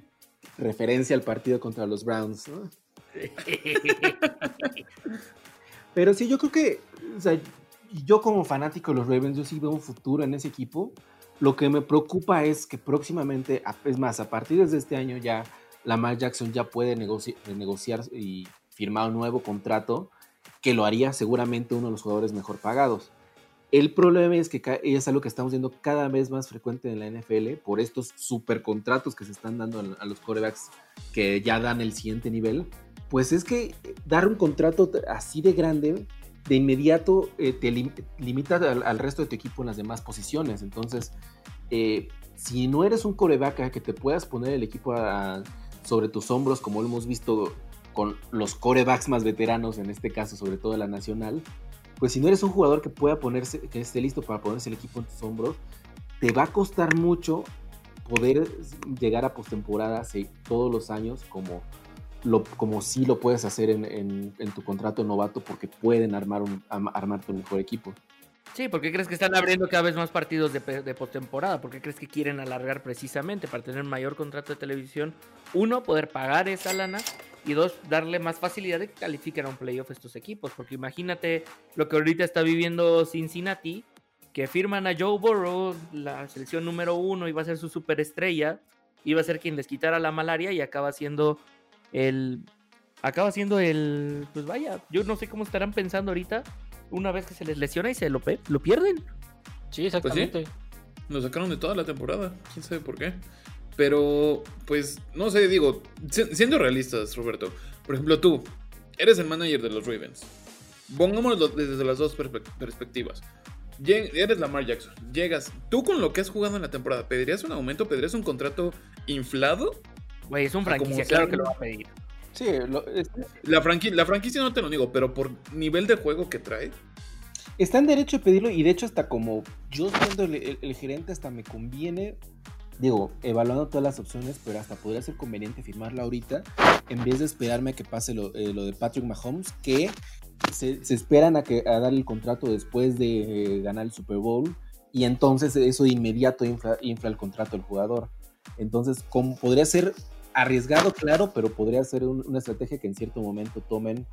[SPEAKER 5] Referencia al partido contra los Browns. ¿no? *laughs* Pero sí, yo creo que, o sea, yo como fanático de los Ravens, yo sí veo un futuro en ese equipo. Lo que me preocupa es que próximamente, es más, a partir de este año ya Lamar Jackson ya puede negoci- negociar y firmar un nuevo contrato que lo haría seguramente uno de los jugadores mejor pagados. El problema es que es algo que estamos viendo cada vez más frecuente en la NFL por estos super contratos que se están dando a- los quarterbacks que ya dan el siguiente nivel. Pues es que dar un contrato así de grande, de inmediato eh, te lim- limita al, resto de tu equipo en las demás posiciones. Entonces, eh, si no eres un coreback que te puedas poner el equipo sobre tus hombros, como lo hemos visto con los corebacks más veteranos, en este caso, sobre todo la nacional, pues si no eres un jugador que pueda ponerse, que esté listo para ponerse el equipo en tus hombros, te va a costar mucho poder llegar a postemporada sí, todos los años como, lo, como si lo puedes hacer en, en- en tu contrato novato porque pueden armar un, armarte un mejor equipo.
[SPEAKER 1] Sí, ¿por qué crees que están abriendo cada vez más partidos de, de postemporada? ¿Por qué crees que quieren alargar precisamente para tener mayor contrato de televisión? Uno, poder pagar esa lana. Y dos, darle más facilidad de que califiquen a un playoff estos equipos. Porque imagínate lo que ahorita está viviendo Cincinnati, que firman a Joe Burrow, la selección número uno, iba a ser su superestrella, iba a ser quien les quitara la malaria y acaba siendo el... Acaba siendo el... Pues vaya, yo no sé cómo estarán pensando ahorita una vez que se les lesiona y se lo, pe- lo pierden.
[SPEAKER 3] Sí, exactamente.
[SPEAKER 4] Lo sacaron de toda la temporada. Quién sabe por qué. Pero, pues, no sé, digo, si- siendo realistas, Roberto. Por ejemplo, tú eres el manager de los Ravens. Pongámoslo desde las dos perspe- perspectivas. Lleg- Eres Lamar Jackson. Llegas. Tú con lo que has jugado en la temporada, ¿pedirías un aumento? ¿Pedirías un contrato inflado?
[SPEAKER 1] Güey, es un franquicia, claro que lo va a pedir.
[SPEAKER 5] Sí, lo- es-
[SPEAKER 4] La, franqui- la franquicia no te lo digo, pero por nivel de juego que trae.
[SPEAKER 5] está en derecho de pedirlo y de hecho hasta como yo siendo el, el- el gerente hasta me conviene, digo, evaluando todas las opciones, pero hasta podría ser conveniente firmarlo ahorita en vez de esperarme a que pase lo, eh, de Patrick Mahomes, que se, esperan a, que, a dar el contrato después de eh, ganar el Super Bowl y entonces eso de inmediato infla, el contrato del jugador. Entonces, podría ser arriesgado, claro, pero podría ser un- una estrategia que en cierto momento tomen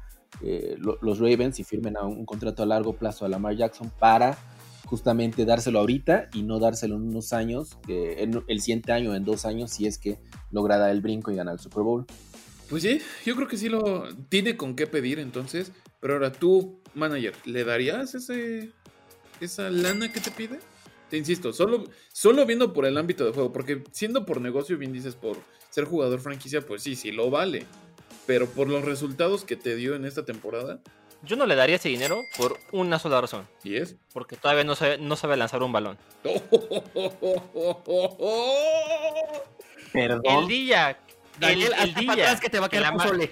[SPEAKER 5] eh, lo- los Ravens y firmen un contrato a largo plazo a Lamar Jackson para justamente dárselo ahorita y no dárselo en unos años, en el siguiente año, en dos años, si es que logra dar el brinco y ganar el Super Bowl.
[SPEAKER 4] Pues sí, yo creo que sí lo tiene con qué pedir entonces. Pero ahora tú, manager, ¿le darías ese, esa lana que te pide? Te insisto, solo, solo viendo por el ámbito de juego, porque siendo por negocio, bien dices, por ser jugador franquicia, pues sí, sí lo vale. Pero por los resultados que te dio en esta temporada,
[SPEAKER 3] Yo no le daría ese dinero por una sola razón.
[SPEAKER 4] ¿y es?
[SPEAKER 3] Porque todavía no sabe, no sabe lanzar un balón. *laughs*
[SPEAKER 5] Perdón.
[SPEAKER 3] El día. El,
[SPEAKER 1] Daniel,
[SPEAKER 3] el
[SPEAKER 1] para
[SPEAKER 3] día
[SPEAKER 1] atrás que te va a
[SPEAKER 3] que
[SPEAKER 1] quedar pozole.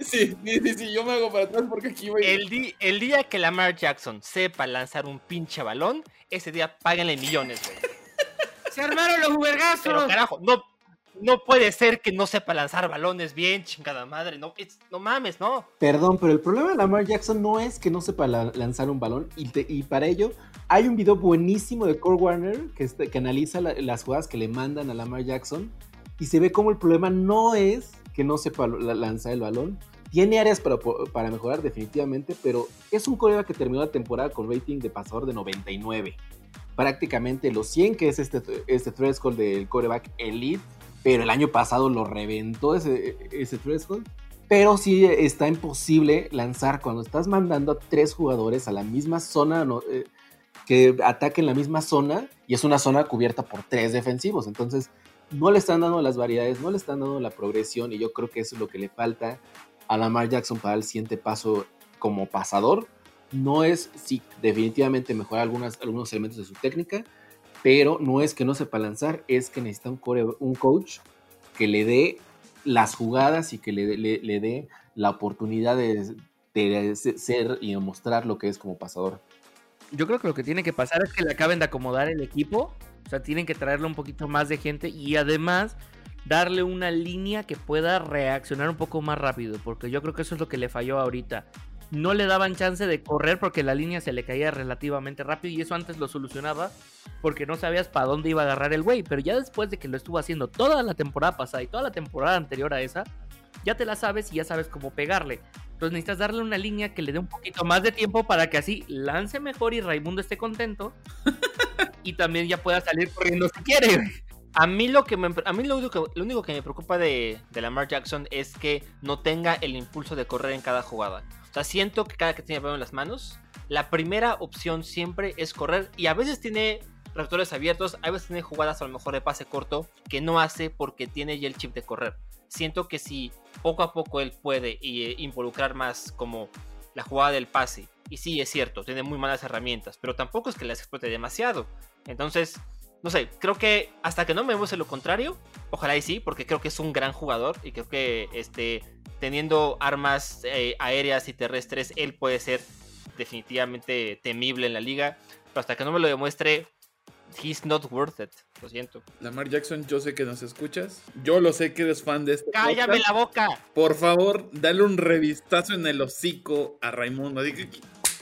[SPEAKER 4] Sí, sí, sí, sí, yo me hago para atrás porque aquí voy.
[SPEAKER 3] el, di- el día que Lamar Jackson sepa lanzar un pinche balón, ese día páguenle millones, güey. *laughs*
[SPEAKER 1] Se armaron los jubergazos.
[SPEAKER 3] Pero carajo, no, no puede ser que no sepa lanzar balones bien, chingada madre. No, no mames, no.
[SPEAKER 5] Perdón, pero el problema de Lamar Jackson no es que no sepa la- lanzar un balón y, para ello hay un video buenísimo de Core Warner que, este- que analiza la- las jugadas que le mandan a Lamar Jackson y se ve como el problema no es que no sepa la- lanzar el balón. Tiene áreas para, para mejorar definitivamente, pero es un coreback que terminó la temporada con rating de pasador de 99. Prácticamente los 100 que es este, este threshold del coreback elite, pero el año pasado lo reventó ese, ese threshold. Pero sí está imposible lanzar cuando estás mandando a tres jugadores a la misma zona, no, eh, que ataquen la misma zona y es una zona cubierta por tres defensivos. Entonces, no le están dando las variedades, no le están dando la progresión y yo creo que eso es lo que le falta a Lamar Jackson para el siguiente paso como pasador. No es, sí, definitivamente mejorar algunas, algunos elementos de su técnica, pero no es que no sepa lanzar, es que necesita un, core- un coach que le dé las jugadas y que le, le- le dé la oportunidad de, de ser y mostrar lo que es como pasador.
[SPEAKER 1] Yo creo que lo que tiene que pasar es que le acaben de acomodar el equipo. O sea, tienen que traerle un poquito más de gente y además darle una línea que pueda reaccionar un poco más rápido. Porque yo creo que eso es lo que le falló ahorita. No le daban chance de correr porque la línea se le caía relativamente rápido y eso antes lo solucionaba porque no sabías para dónde iba a agarrar el güey. Pero ya después de que lo estuvo haciendo toda la temporada pasada y toda la temporada anterior a esa, ya te la sabes y ya sabes cómo pegarle. Entonces necesitas darle una línea que le dé un poquito más de tiempo para que así lance mejor y Raimundo esté contento. *laughs* y también ya pueda salir corriendo si quiere.
[SPEAKER 3] A mí lo que me, a mí lo único que, lo único que me preocupa de, de Lamar Jackson es que no tenga el impulso de correr en cada jugada. O sea, siento que cada que tiene balón en las manos, la primera opción siempre es correr y a veces tiene receptores abiertos, a veces tiene jugadas a lo mejor de pase corto que no hace porque tiene ya el chip de correr. Siento que si poco a poco él puede eh, involucrar más como la jugada del pase, y sí es cierto, tiene muy malas herramientas, pero tampoco es que las explote demasiado. Entonces, no sé, creo que hasta que no me demuestre lo contrario, ojalá y sí, porque creo que es un gran jugador y creo que este, teniendo armas eh, aéreas y terrestres, él puede ser definitivamente temible en la liga, pero hasta que no me lo demuestre, he's not worth it, lo siento.
[SPEAKER 4] Lamar Jackson, yo sé que nos escuchas. Yo lo sé que eres fan de este
[SPEAKER 3] ¡Cállame
[SPEAKER 4] podcast.
[SPEAKER 3] la boca!
[SPEAKER 4] Por favor, dale un revistazo en el hocico a Raimundo. Dije,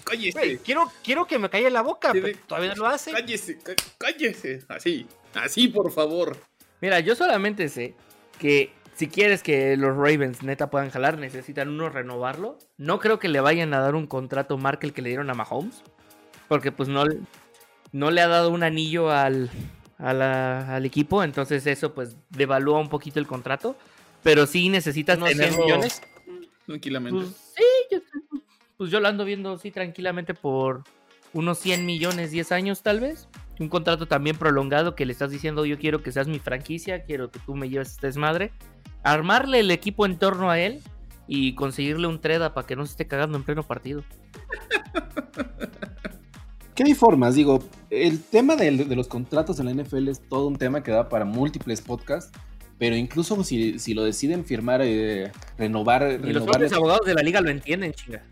[SPEAKER 4] cállese,
[SPEAKER 3] quiero, quiero que me calle la boca,
[SPEAKER 4] Sí,
[SPEAKER 3] pero todavía no lo hace.
[SPEAKER 4] cállese, cá- cállese. Así, así, por favor.
[SPEAKER 1] Mira, yo solamente sé que si quieres que los Ravens neta puedan jalar, necesitan uno renovarlo. No creo que le vayan a dar un contrato Markel que le dieron a Mahomes. Porque pues no, no le ha dado un anillo al, a la- al equipo. Entonces eso pues devalúa un poquito el contrato. Pero sí necesitas
[SPEAKER 3] Unos 100
[SPEAKER 1] tenerlo...
[SPEAKER 3] millones.
[SPEAKER 4] Tranquilamente.
[SPEAKER 1] Pues sí, yo, pues yo lo ando viendo sí tranquilamente por unos 100 millones, 10 años tal vez. Un contrato también prolongado que le estás diciendo yo quiero que seas mi franquicia, quiero que tú me lleves este desmadre. Armarle el equipo en torno a él y conseguirle un treda para que no se esté cagando en pleno partido. *laughs*
[SPEAKER 5] Que hay formas, digo, el tema de, los contratos en la NFL es todo un tema que da para múltiples podcasts, pero incluso si, si lo deciden firmar, eh, renovar,
[SPEAKER 1] Y los propios abogados de la liga lo entienden, chinga.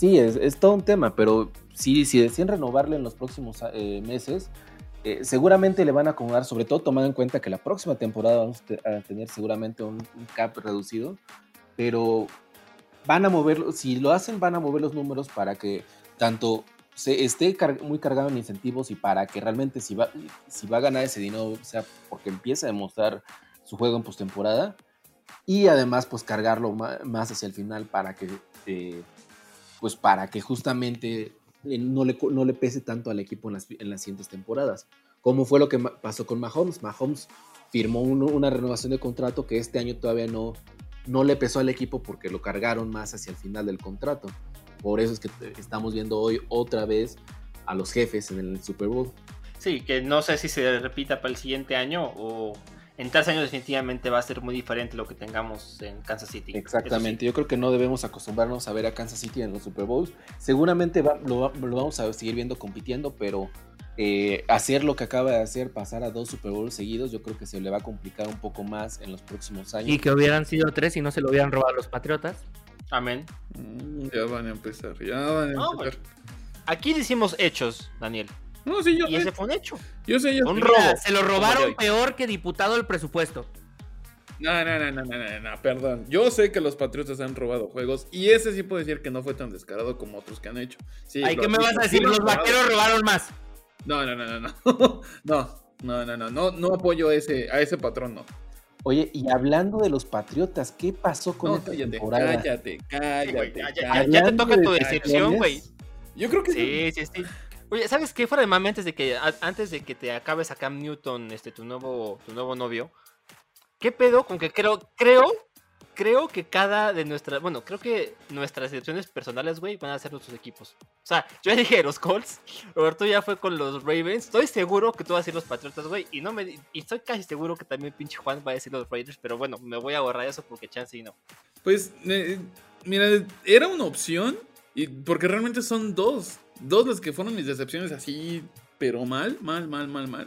[SPEAKER 5] Sí, es, es todo un tema, pero sí, si deciden renovarle en los próximos eh, meses, eh, seguramente le van a acomodar, sobre todo tomando en cuenta que la próxima temporada vamos a te- a tener seguramente un, un cap reducido, pero van a mover, si lo hacen, van a mover los números para que tanto se esté car- muy cargado en incentivos y para que realmente si va, si va a ganar ese dinero sea porque empieza a demostrar su juego en postemporada y además pues cargarlo más hacia el final para que eh, pues para que justamente eh, no le, no le pese tanto al equipo en las, en las siguientes temporadas. Como fue lo que pasó con Mahomes. Mahomes firmó un- una renovación de contrato que este año todavía no, no le pesó al equipo porque lo cargaron más hacia el final del contrato. Por eso es que eh, estamos viendo hoy otra vez a los jefes en el Super Bowl.
[SPEAKER 3] Sí, que no sé si se repita para el siguiente año o en tres años definitivamente va a ser muy diferente lo que tengamos en Kansas City.
[SPEAKER 5] Exactamente, yo creo que no debemos acostumbrarnos a ver a Kansas City en los Super Bowls. Seguramente va- lo, va- lo vamos a seguir viendo compitiendo, pero eh, hacer lo que acaba de hacer, pasar a dos Super Bowls seguidos, yo creo que se le va a complicar un poco más en los próximos años.
[SPEAKER 1] Y que hubieran sido tres y no se lo hubieran robado los Patriotas.
[SPEAKER 3] Amén.
[SPEAKER 4] Mm, Ya van a empezar, ya van a
[SPEAKER 3] No,
[SPEAKER 4] empezar.
[SPEAKER 3] Aquí decimos hechos, Daniel.
[SPEAKER 4] No, sí, yo
[SPEAKER 3] Y
[SPEAKER 4] sé,
[SPEAKER 3] ese fue un hecho.
[SPEAKER 4] yo sé, yo
[SPEAKER 3] un
[SPEAKER 4] sé.
[SPEAKER 3] robo.
[SPEAKER 1] Mira, se lo robaron peor que diputado del presupuesto.
[SPEAKER 4] No, no, no, no, no, no, no, perdón. Yo sé que los Patriotas han robado juegos y ese sí puedo decir que no fue tan descarado como otros que han hecho. Sí,
[SPEAKER 1] Ay, ¿qué me vas a
[SPEAKER 4] sí
[SPEAKER 1] decir? Los vaqueros robaron más.
[SPEAKER 4] No, no, no, no, no. No, no, no, no, no, no apoyo a ese, a ese patrón, no.
[SPEAKER 5] Oye, y hablando de los Patriotas, ¿qué pasó con
[SPEAKER 4] No,
[SPEAKER 5] esta
[SPEAKER 4] cállate,
[SPEAKER 5] temporada?
[SPEAKER 4] cállate,
[SPEAKER 3] Sí,
[SPEAKER 4] cállate.
[SPEAKER 3] güey, ya, ya-
[SPEAKER 4] cállate.
[SPEAKER 3] ya- ya te toca
[SPEAKER 5] de
[SPEAKER 3] tu decepción, güey.
[SPEAKER 4] Yo creo que
[SPEAKER 3] Sí, sí, sí. Oye, ¿sabes qué? Fuera de mame, antes de que a- antes de que te acabes a Cam Newton, este tu nuevo tu nuevo novio. ¿Qué pedo? Con que creo creo creo que cada de nuestras, bueno, creo que nuestras decepciones personales, güey, van a ser nuestros equipos. O sea, yo ya dije los Colts, Roberto ya fue con los Ravens. Estoy seguro que tú vas a decir los Patriotas, güey, y no me y estoy casi seguro que también pinche Juan va a decir los Raiders, pero bueno, me voy a ahorrar eso porque chance y no.
[SPEAKER 4] Pues, eh, mira, era una opción, y porque realmente son dos, dos las que fueron mis decepciones así, pero mal, mal, mal, mal, mal.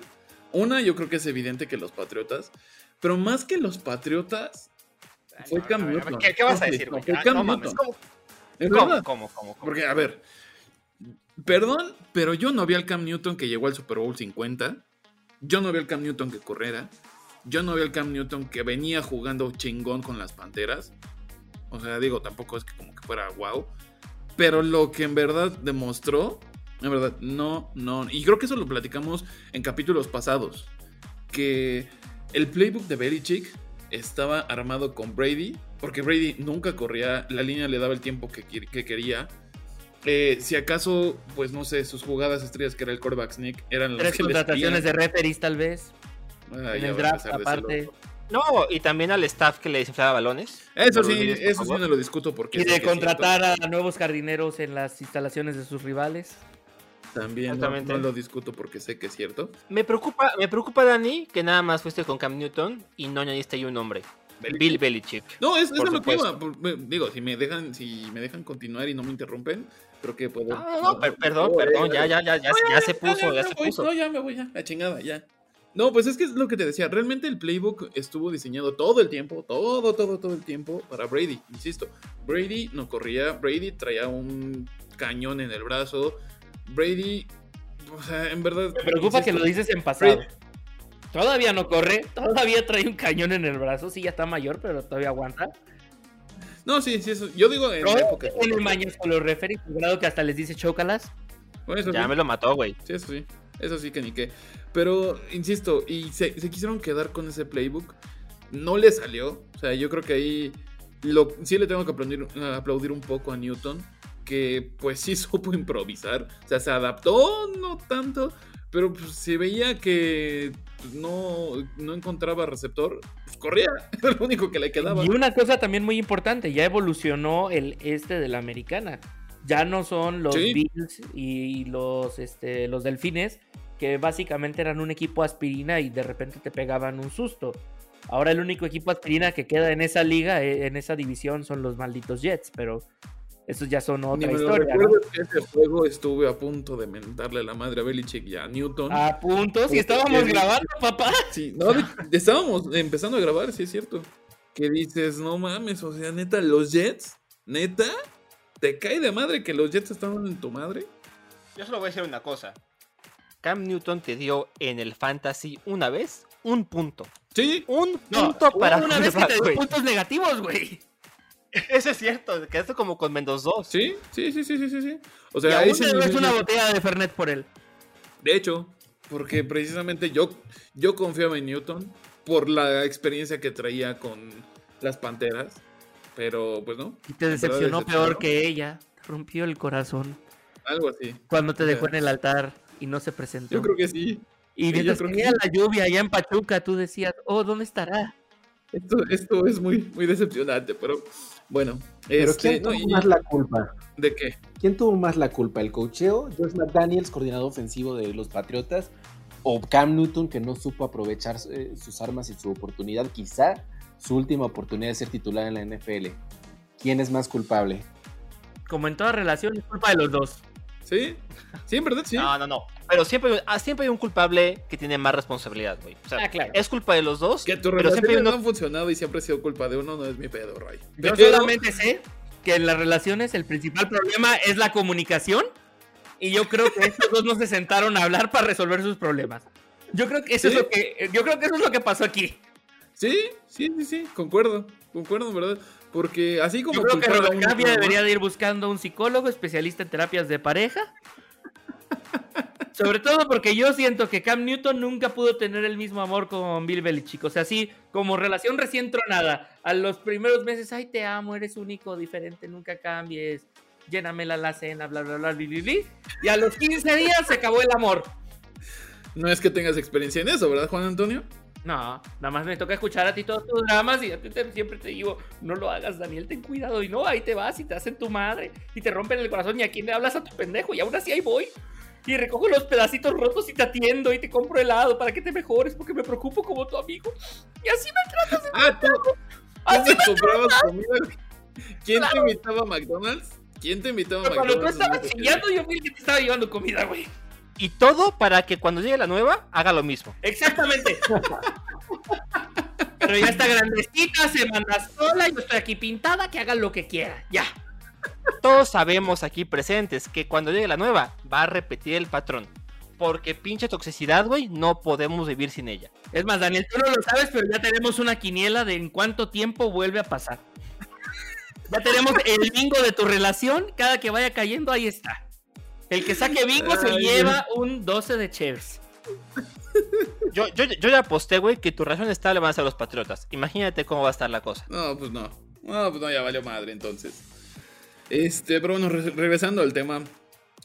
[SPEAKER 4] Una, yo creo que es evidente que los Patriotas, pero más que los Patriotas, fue
[SPEAKER 3] No,
[SPEAKER 4] Cam
[SPEAKER 3] a ver,
[SPEAKER 4] Newton.
[SPEAKER 3] ¿Qué, qué vas a
[SPEAKER 4] No,
[SPEAKER 3] decir,
[SPEAKER 4] no,
[SPEAKER 3] güey?
[SPEAKER 4] fue
[SPEAKER 3] Ah,
[SPEAKER 4] Cam
[SPEAKER 3] no mames. ¿cómo, cómo, cómo, cómo?
[SPEAKER 4] Porque, a ver, perdón, pero yo no vi al Cam Newton que llegó al Super Bowl 50. Yo no vi al Cam Newton que corriera. Yo no vi al Cam Newton que venía jugando chingón con las panteras. O sea, digo, tampoco es que como que fuera wow. Pero lo que en verdad demostró, en verdad, no, no. Y creo que eso lo platicamos en capítulos pasados. Que el playbook de Belichick estaba armado con Brady. Porque Brady nunca corría, la línea le daba el tiempo que, que quería. Eh, si acaso, pues no sé, sus jugadas estrellas, que era el quarterback sneak, eran las
[SPEAKER 1] Tres
[SPEAKER 4] que
[SPEAKER 1] contrataciones de referees tal vez.
[SPEAKER 4] Ah,
[SPEAKER 1] en el draft aparte.
[SPEAKER 3] No, y también al staff que le desinflaba balones.
[SPEAKER 4] Eso sí, eso sí no lo discuto porque
[SPEAKER 1] Y de contratar a nuevos jardineros en las instalaciones de sus rivales.
[SPEAKER 4] También no, lo discuto porque sé que es cierto.
[SPEAKER 3] Me preocupa, me preocupa, Dani, que nada más fuiste con Cam Newton y no añadiste ahí un nombre. Bill Belichick.
[SPEAKER 4] No, es, es lo que iba. digo, si me dejan, si me dejan continuar y no me interrumpen, creo que puedo.
[SPEAKER 3] No, no, no, per- perdón, perdón, ya, ya, ya, ya,
[SPEAKER 4] No,
[SPEAKER 3] ya se puso,
[SPEAKER 4] ya,
[SPEAKER 3] se
[SPEAKER 4] voy,
[SPEAKER 3] puso.
[SPEAKER 4] No, ya me voy, ya, la chingada, ya. No, pues es que es lo que te decía. Realmente el playbook estuvo diseñado todo el tiempo, todo, todo, todo el tiempo para Brady. Insisto, Brady no corría, Brady traía un cañón en el brazo. Brady, o sea, en verdad.
[SPEAKER 1] Me preocupa que lo dices en pasado.
[SPEAKER 4] Brady-
[SPEAKER 1] Todavía no corre, todavía trae un cañón en el brazo. Sí, ya está mayor, pero todavía aguanta.
[SPEAKER 4] No, sí, sí, eso. Yo digo en
[SPEAKER 1] Pero
[SPEAKER 4] época.
[SPEAKER 1] tiene mañas con los referees, por grado que hasta les dice chócalas.
[SPEAKER 4] Bueno, eso
[SPEAKER 3] Ya
[SPEAKER 4] sí.
[SPEAKER 3] me lo mató, güey.
[SPEAKER 4] Sí, eso sí. Eso sí que ni qué. Pero, insisto, y se, quisieron quedar con ese playbook. No le salió. O sea, yo creo que ahí sí le tengo que aplaudir, un poco a Newton. Que pues sí *laughs* supo improvisar. O sea, se adaptó, no tanto. Pero pues, se veía que pues, no, no encontraba receptor. Pues corría. *laughs* Era lo único que le quedaba.
[SPEAKER 1] Y una cosa también muy importante, ya evolucionó el este de la americana. Ya no son los
[SPEAKER 4] Sí.
[SPEAKER 1] Bills y los, este, los Delfines, que básicamente eran un equipo aspirina y de repente te pegaban un susto. Ahora el único equipo aspirina que queda en esa liga, eh, en esa división, son los malditos Jets, pero esos ya son
[SPEAKER 4] Ni
[SPEAKER 1] otra
[SPEAKER 4] me
[SPEAKER 1] historia. ¿no?
[SPEAKER 4] recuerdo que ese juego estuve a punto de mentarle la madre a Belichick y a Newton.
[SPEAKER 1] A y
[SPEAKER 4] Porque
[SPEAKER 1] estábamos grabando, papá.
[SPEAKER 4] Sí, no, estábamos empezando a grabar, sí es cierto. Que dices, no mames, o sea, neta, los Jets, neta, ¿te cae de madre que los Jets estaban en tu madre?
[SPEAKER 3] Yo solo voy a decir una cosa. Cam Newton te dio en el fantasy una vez un punto.
[SPEAKER 4] Sí,
[SPEAKER 3] Un
[SPEAKER 1] No,
[SPEAKER 3] punto para
[SPEAKER 1] una vez que te dio puntos negativos, güey.
[SPEAKER 3] Eso es cierto, quedaste como con Mendoza 2.
[SPEAKER 4] sí, sí, sí, sí, sí, sí, sí. O
[SPEAKER 1] Y
[SPEAKER 4] sea, a
[SPEAKER 1] aún
[SPEAKER 4] ese
[SPEAKER 1] te debes
[SPEAKER 4] nivel
[SPEAKER 1] una botella de Fernet por él.
[SPEAKER 4] de hecho, porque precisamente yo, yo confiaba en Newton por la experiencia que traía con las Panteras, pero pues no,
[SPEAKER 1] Y te decepcionó
[SPEAKER 4] decepcionó.
[SPEAKER 1] peor que ella. Te rompió el corazón
[SPEAKER 4] algo así.
[SPEAKER 1] cuando te dejó en el altar y no se presentó.
[SPEAKER 4] Yo creo que sí.
[SPEAKER 1] y
[SPEAKER 4] sí,
[SPEAKER 1] mientras
[SPEAKER 4] que
[SPEAKER 1] tenía la lluvia allá en Pachuca, tú decías, oh, ¿dónde estará?
[SPEAKER 4] Esto, esto es muy, muy decepcionante, pero bueno.
[SPEAKER 5] Pero
[SPEAKER 4] este,
[SPEAKER 5] ¿quién
[SPEAKER 4] no,
[SPEAKER 5] tuvo
[SPEAKER 4] y-
[SPEAKER 5] más la culpa?
[SPEAKER 4] ¿De qué?
[SPEAKER 5] ¿Quién tuvo más la culpa? ¿El cocheo? ¿Josh McDaniels, coordinador ofensivo de los Patriotas? ¿O Cam Newton, que no supo aprovechar eh, sus armas y su oportunidad? Quizá su última oportunidad de ser titular en la NFL. ¿Quién es más culpable?
[SPEAKER 1] Como en toda relación, es culpa de los dos.
[SPEAKER 4] ¿Sí? ¿Sí, en verdad? Sí.
[SPEAKER 3] No, no, no. Pero siempre, ah, siempre hay un culpable que tiene más responsabilidad, güey. O sea,
[SPEAKER 1] Ah, claro.
[SPEAKER 3] es culpa de los dos.
[SPEAKER 4] Que tu
[SPEAKER 3] pero siempre uno-
[SPEAKER 4] no han funcionado y siempre ha sido culpa de uno, no es mi pedo, Ray.
[SPEAKER 1] Yo
[SPEAKER 4] Pero-
[SPEAKER 1] solamente sé que en las relaciones el principal problema es la comunicación. Y yo creo que estos dos no se sentaron a hablar para resolver sus problemas. Yo creo que eso
[SPEAKER 4] ¿Sí?
[SPEAKER 1] es lo que. Yo creo que eso es lo que pasó aquí.
[SPEAKER 4] Sí, sí, sí, sí, concuerdo, concuerdo, en ¿verdad? Porque así como
[SPEAKER 1] Yo creo que Robert debería de ir buscando un psicólogo especialista en terapias de pareja. Sobre todo porque yo siento que Cam Newton nunca pudo tener el mismo amor con Bill Belichick. O sea, así como relación recién tronada. A los primeros meses, ay, te amo, eres único, diferente, nunca cambies. Llénamela la cena, bla, bla, bla, bla, bla, bla. Y a los 15 días se acabó el amor.
[SPEAKER 4] No es que tengas experiencia en eso, ¿verdad, Juan Antonio?
[SPEAKER 1] No, nada más me toca escuchar a ti todos tus dramas y te- siempre te digo, no lo hagas, Daniel, ten cuidado. Y no, ahí te vas y te hacen tu madre y te rompen el corazón y a quién le hablas a tu pendejo y aún así ahí voy. Y recojo los pedacitos rotos y te atiendo y te compro helado para que te mejores porque me preocupo como tu amigo. Y así me
[SPEAKER 4] Ah, tú, tú
[SPEAKER 1] así
[SPEAKER 4] me comprabas comida. ¿Quién te invitaba a McDonald's? ¿Quién te invitaba a
[SPEAKER 1] me- cuando tú
[SPEAKER 4] McDonald's?
[SPEAKER 1] estabas chillando yo fui el que te estaba llevando comida, güey.
[SPEAKER 3] Y todo para que cuando llegue la nueva haga lo mismo.
[SPEAKER 1] Exactamente. *laughs* Pero ya está grandecita, se manda sola, yo estoy aquí pintada, que haga lo que quiera. Ya.
[SPEAKER 3] Todos sabemos aquí presentes que cuando llegue la nueva va a repetir el patrón. Porque pinche toxicidad, güey, no podemos vivir sin ella.
[SPEAKER 1] Es más, Daniel, tú no lo sabes, pero ya tenemos una quiniela de en cuánto tiempo vuelve a pasar. Ya tenemos el bingo de tu relación. Cada que vaya cayendo, ahí está. El que saque bingo se lleva un 12 de chairs. *laughs*
[SPEAKER 3] Yo, yo, yo ya aposté, güey, que tu relación estable van a ser los patriotas. Imagínate cómo va a estar la cosa.
[SPEAKER 4] No, pues no. No, pues no, ya valió madre entonces. Este, pero bueno, re- regresando al tema.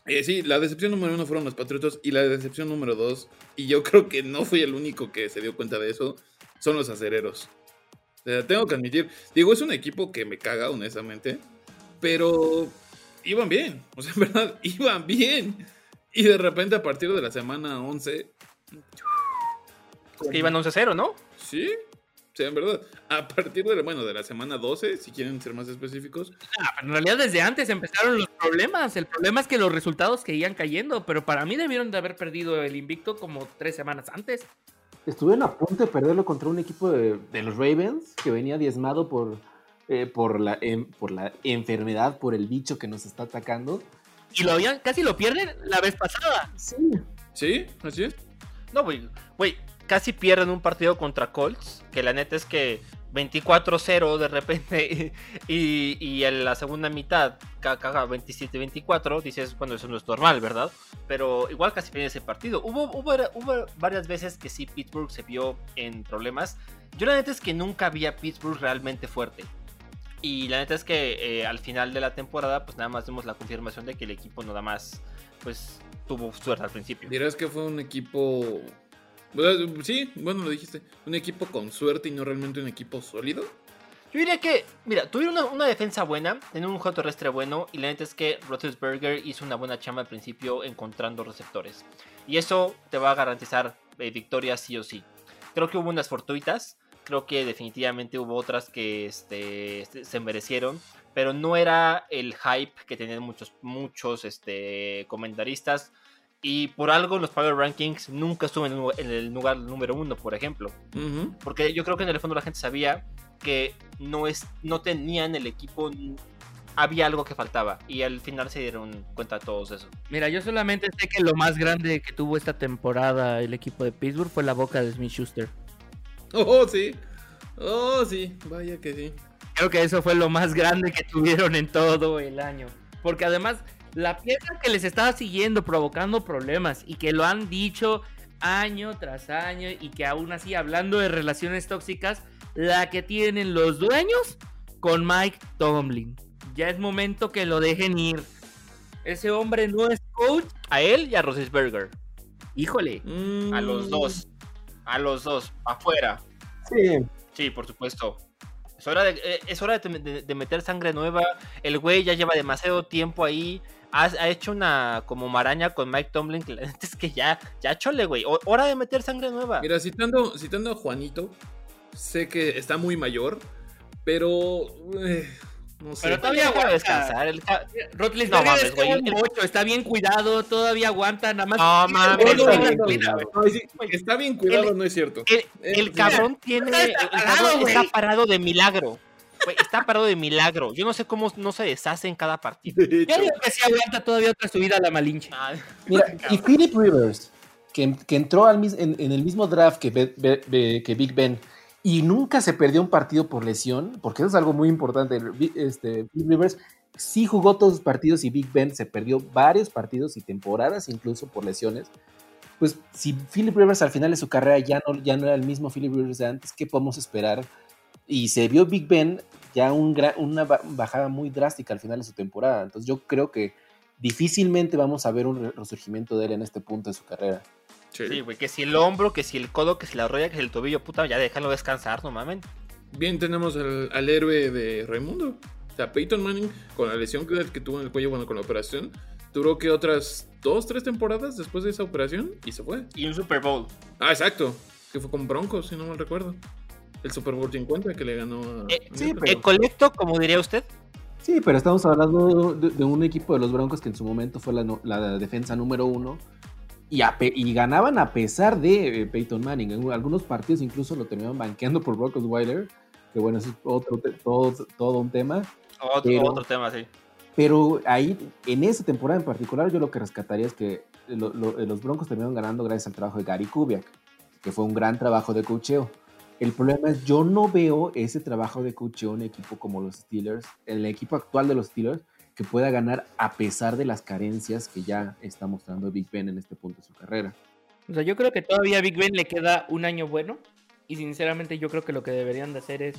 [SPEAKER 4] Eh, sí, la decepción número uno fueron los Patriotas y la decepción número dos, y yo *laughs* creo que no fui el único que se dio cuenta de eso, son los acereros. O sea, tengo que admitir, digo, es un equipo que me caga, honestamente, pero iban bien, o sea, en verdad, *laughs* iban bien. Y de repente a partir de la semana 11,
[SPEAKER 3] Es que iban 11-0, ¿no?
[SPEAKER 4] sí, o sea, en verdad, a partir de, la- bueno, de la semana 12, si quieren ser más específicos,
[SPEAKER 1] Ah, pero en realidad desde antes empezaron los problemas. El problema es que los resultados que iban cayendo, pero para mí debieron de haber perdido el invicto como tres semanas antes.
[SPEAKER 5] Estuvieron a punto de perderlo contra un equipo de, de los Ravens que venía diezmado por, eh, por, la, por la enfermedad, por el bicho que nos está atacando.
[SPEAKER 1] Y lo habían, casi lo pierden la vez pasada.
[SPEAKER 5] Sí.
[SPEAKER 4] sí, así es.
[SPEAKER 3] No, güey. Güey, casi pierden un partido contra Colts. Que la neta es que 24-0 de repente. *laughs* Y, y en la segunda mitad, caga 27-24. Dices, bueno, eso no es normal, ¿verdad? Pero igual casi pierden ese partido. Hubo, hubo, hubo varias veces que sí, Pittsburgh se vio en problemas. Yo la neta es que nunca vi a Pittsburgh realmente fuerte. Y la neta es que eh, al final de la temporada, pues nada más vemos la confirmación de que el equipo nada más, pues tuvo suerte al principio.
[SPEAKER 4] Dirás que fue un equipo. Sí, bueno, lo dijiste. Un equipo con suerte y no realmente un equipo sólido.
[SPEAKER 3] Yo diría que, mira, tuvieron una, una defensa buena, tenían un juego terrestre bueno, y la neta es que Roethlisberger hizo una buena chamba al principio encontrando receptores. Y eso te va a garantizar eh, victorias sí o sí. Creo que hubo unas fortuitas, creo que definitivamente hubo otras que este, este, se merecieron, pero no era el hype que tenían muchos, muchos este, comentaristas. Y por algo los Power Rankings nunca estuve en el- lugar número uno, por ejemplo.
[SPEAKER 4] Ujú.
[SPEAKER 3] Porque yo creo que en el fondo la gente sabía que no, es, no tenían el equipo, había algo que faltaba. Y al final se dieron cuenta todos de eso.
[SPEAKER 1] Mira, yo solamente sé que lo más grande que tuvo esta temporada el equipo de Pittsburgh fue la boca de Smith Schuster. *laughs*
[SPEAKER 4] Oh, sí. Oh, sí. Vaya que sí.
[SPEAKER 1] Creo que eso fue lo más grande que tuvieron en todo el año. Porque además, la pieza que les estaba siguiendo provocando problemas y que lo han dicho año tras año y que aún así, hablando de relaciones tóxicas, la que tienen los dueños con Mike Tomlin. Ya es momento que lo dejen ir. Ese hombre no es coach.
[SPEAKER 3] A él y a Roethlisberger.
[SPEAKER 1] Híjole.
[SPEAKER 3] A los dos. A los dos. Afuera.
[SPEAKER 5] Sí.
[SPEAKER 3] Sí, por supuesto. Es hora, de, eh, es hora de, de- de meter sangre nueva. El güey ya lleva demasiado tiempo ahí. Ha, ha hecho una como maraña con Mike Tomlin. Que *laughs* es que ya, ya chole, güey. O- Hora de meter sangre nueva.
[SPEAKER 4] Mira, citando, citando a Juanito, sé que está muy mayor, pero. eh, no sé.
[SPEAKER 1] Pero todavía aguanta.
[SPEAKER 3] descansar. el
[SPEAKER 1] Rotlisberger
[SPEAKER 3] No mames,
[SPEAKER 1] está
[SPEAKER 3] güey.
[SPEAKER 1] un mocho, está bien cuidado, todavía aguanta, nada más.
[SPEAKER 3] No mames,
[SPEAKER 5] bien cuidado.
[SPEAKER 4] está bien cuidado, no es cierto.
[SPEAKER 3] El,
[SPEAKER 4] Eh,
[SPEAKER 3] el cabrón tiene. El,
[SPEAKER 1] Está
[SPEAKER 3] el
[SPEAKER 1] parado,
[SPEAKER 3] cabrón está parado de milagro. Está parado de milagro. Yo no sé cómo no se deshace en cada partido.
[SPEAKER 1] Yo digo que sí aguanta todavía otra subida a la Malinche.
[SPEAKER 3] Ah,
[SPEAKER 5] Mira, y Philip Rivers, que, que entró al mis- en, en el mismo draft que, Be- Be- Be- que Big Ben y nunca se perdió un partido por lesión, porque eso es algo muy importante. Este, Rivers sí jugó todos los partidos y Big Ben se perdió varios partidos y temporadas incluso por lesiones. Pues si Philip Rivers al final de su carrera ya no, ya no era el mismo Philip Rivers de antes, ¿qué podemos esperar? Y se vio Big Ben ya una ba- bajada muy drástica al final de su temporada. Entonces yo creo que difícilmente vamos a ver un re- resurgimiento de él en este punto de su carrera.
[SPEAKER 3] Sí, güey, que si el hombro, que si el codo, que si la rodilla, que si el tobillo, puta, ya déjalo descansar, no mamen.
[SPEAKER 4] bien tenemos al, al héroe de Raimundo. O sea, Peyton Manning, con la lesión que, que tuvo en el cuello, bueno, con la operación, duró que otras dos, tres temporadas después de esa operación y se fue.
[SPEAKER 3] Y un Super Bowl.
[SPEAKER 4] Ah, exacto. Que fue con Broncos, si no mal recuerdo. El Super Bowl 50 que le ganó a.
[SPEAKER 3] Eh,
[SPEAKER 5] sí, pero-
[SPEAKER 3] ¿El colecto, como diría usted?
[SPEAKER 5] Sí, pero estamos hablando de, de un equipo de los Broncos que en su momento fue la defensa número uno y, a pe- y ganaban a pesar de eh, Peyton Manning. En algunos partidos incluso lo terminaban banqueando por Brock Osweiler, que bueno, eso es otro, todo, todo un tema.
[SPEAKER 3] Otro,
[SPEAKER 5] Pero-
[SPEAKER 3] otro tema, sí.
[SPEAKER 5] Pero ahí, en esa temporada en particular, yo lo que rescataría es que lo- lo- los Broncos terminaron ganando gracias al trabajo de Gary Kubiak, que fue un gran trabajo de cocheo. El problema es, yo no veo ese trabajo de cocheo en equipo como los Steelers, en el equipo actual de los Steelers, que pueda ganar a pesar de las carencias que ya está mostrando Big Ben en este punto de su carrera.
[SPEAKER 1] O sea, yo creo que todavía a Big Ben le queda un año bueno. Y sinceramente yo creo que lo que deberían de hacer es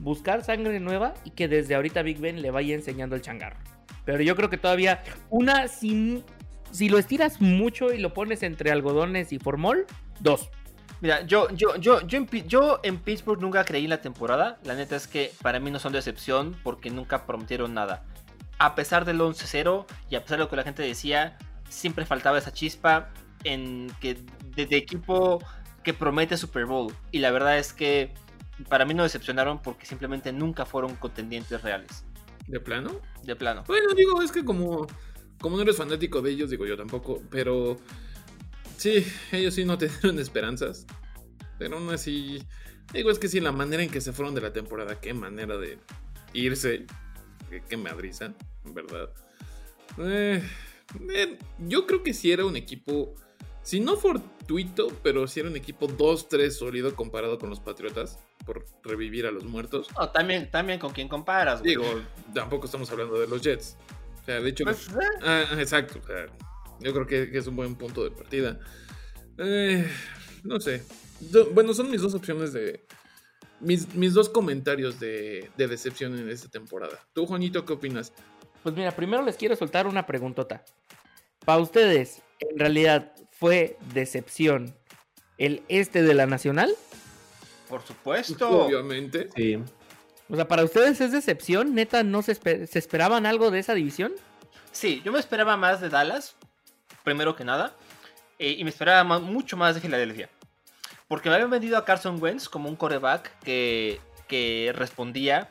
[SPEAKER 1] buscar sangre nueva y que desde ahorita Big Ben le vaya enseñando el changarro. Pero yo creo que todavía una, si, si lo estiras mucho y lo pones entre algodones y formol, dos.
[SPEAKER 3] Mira, yo, yo, yo, yo, en, yo en Pittsburgh nunca creí en la temporada. La neta es que para mí no son decepción porque nunca prometieron nada. A pesar del 11-0 y a pesar de lo que la gente decía, siempre faltaba esa chispa en que de, de equipo que promete Super Bowl. Y la verdad es que para mí no decepcionaron porque simplemente nunca fueron contendientes reales.
[SPEAKER 4] ¿De plano?
[SPEAKER 3] De plano.
[SPEAKER 4] Bueno, digo, es que como, como no eres fanático de ellos, digo yo tampoco, pero sí, ellos sí no *laughs* tenían esperanzas. Pero aún así, digo, es que sí, la manera en que se fueron de la temporada, qué manera de irse, qué, qué madriza, en verdad. Eh, eh, yo creo que sí era un equipo, si no fortuito, pero sí era un equipo 2-3 sólido comparado con los Patriotas, por revivir a los muertos.
[SPEAKER 3] No, también, también con quién comparas, güey.
[SPEAKER 4] Digo, tampoco estamos hablando de los Jets. O sea, de hecho,
[SPEAKER 3] Pues, eh,
[SPEAKER 4] Ah, exacto. o sea, yo creo que, que es un buen punto de partida. No sé. Bueno, son mis dos opciones de. Mis, mis dos comentarios de, de decepción en esta temporada. Tú, Juanito, ¿qué opinas?
[SPEAKER 1] Pues mira, primero les quiero soltar una preguntota. Para ustedes, ¿en realidad fue decepción el este de la Nacional?
[SPEAKER 3] por supuesto.
[SPEAKER 4] Obviamente.
[SPEAKER 5] Sí.
[SPEAKER 1] O sea, ¿para ustedes es decepción? ¿Neta no se, se esperaban algo de esa división?
[SPEAKER 3] Sí, yo me esperaba más de Dallas, primero que nada, eh, y me esperaba mucho más de Filadelfia. Porque me habían vendido a Carson Wentz como un coreback que, que respondía,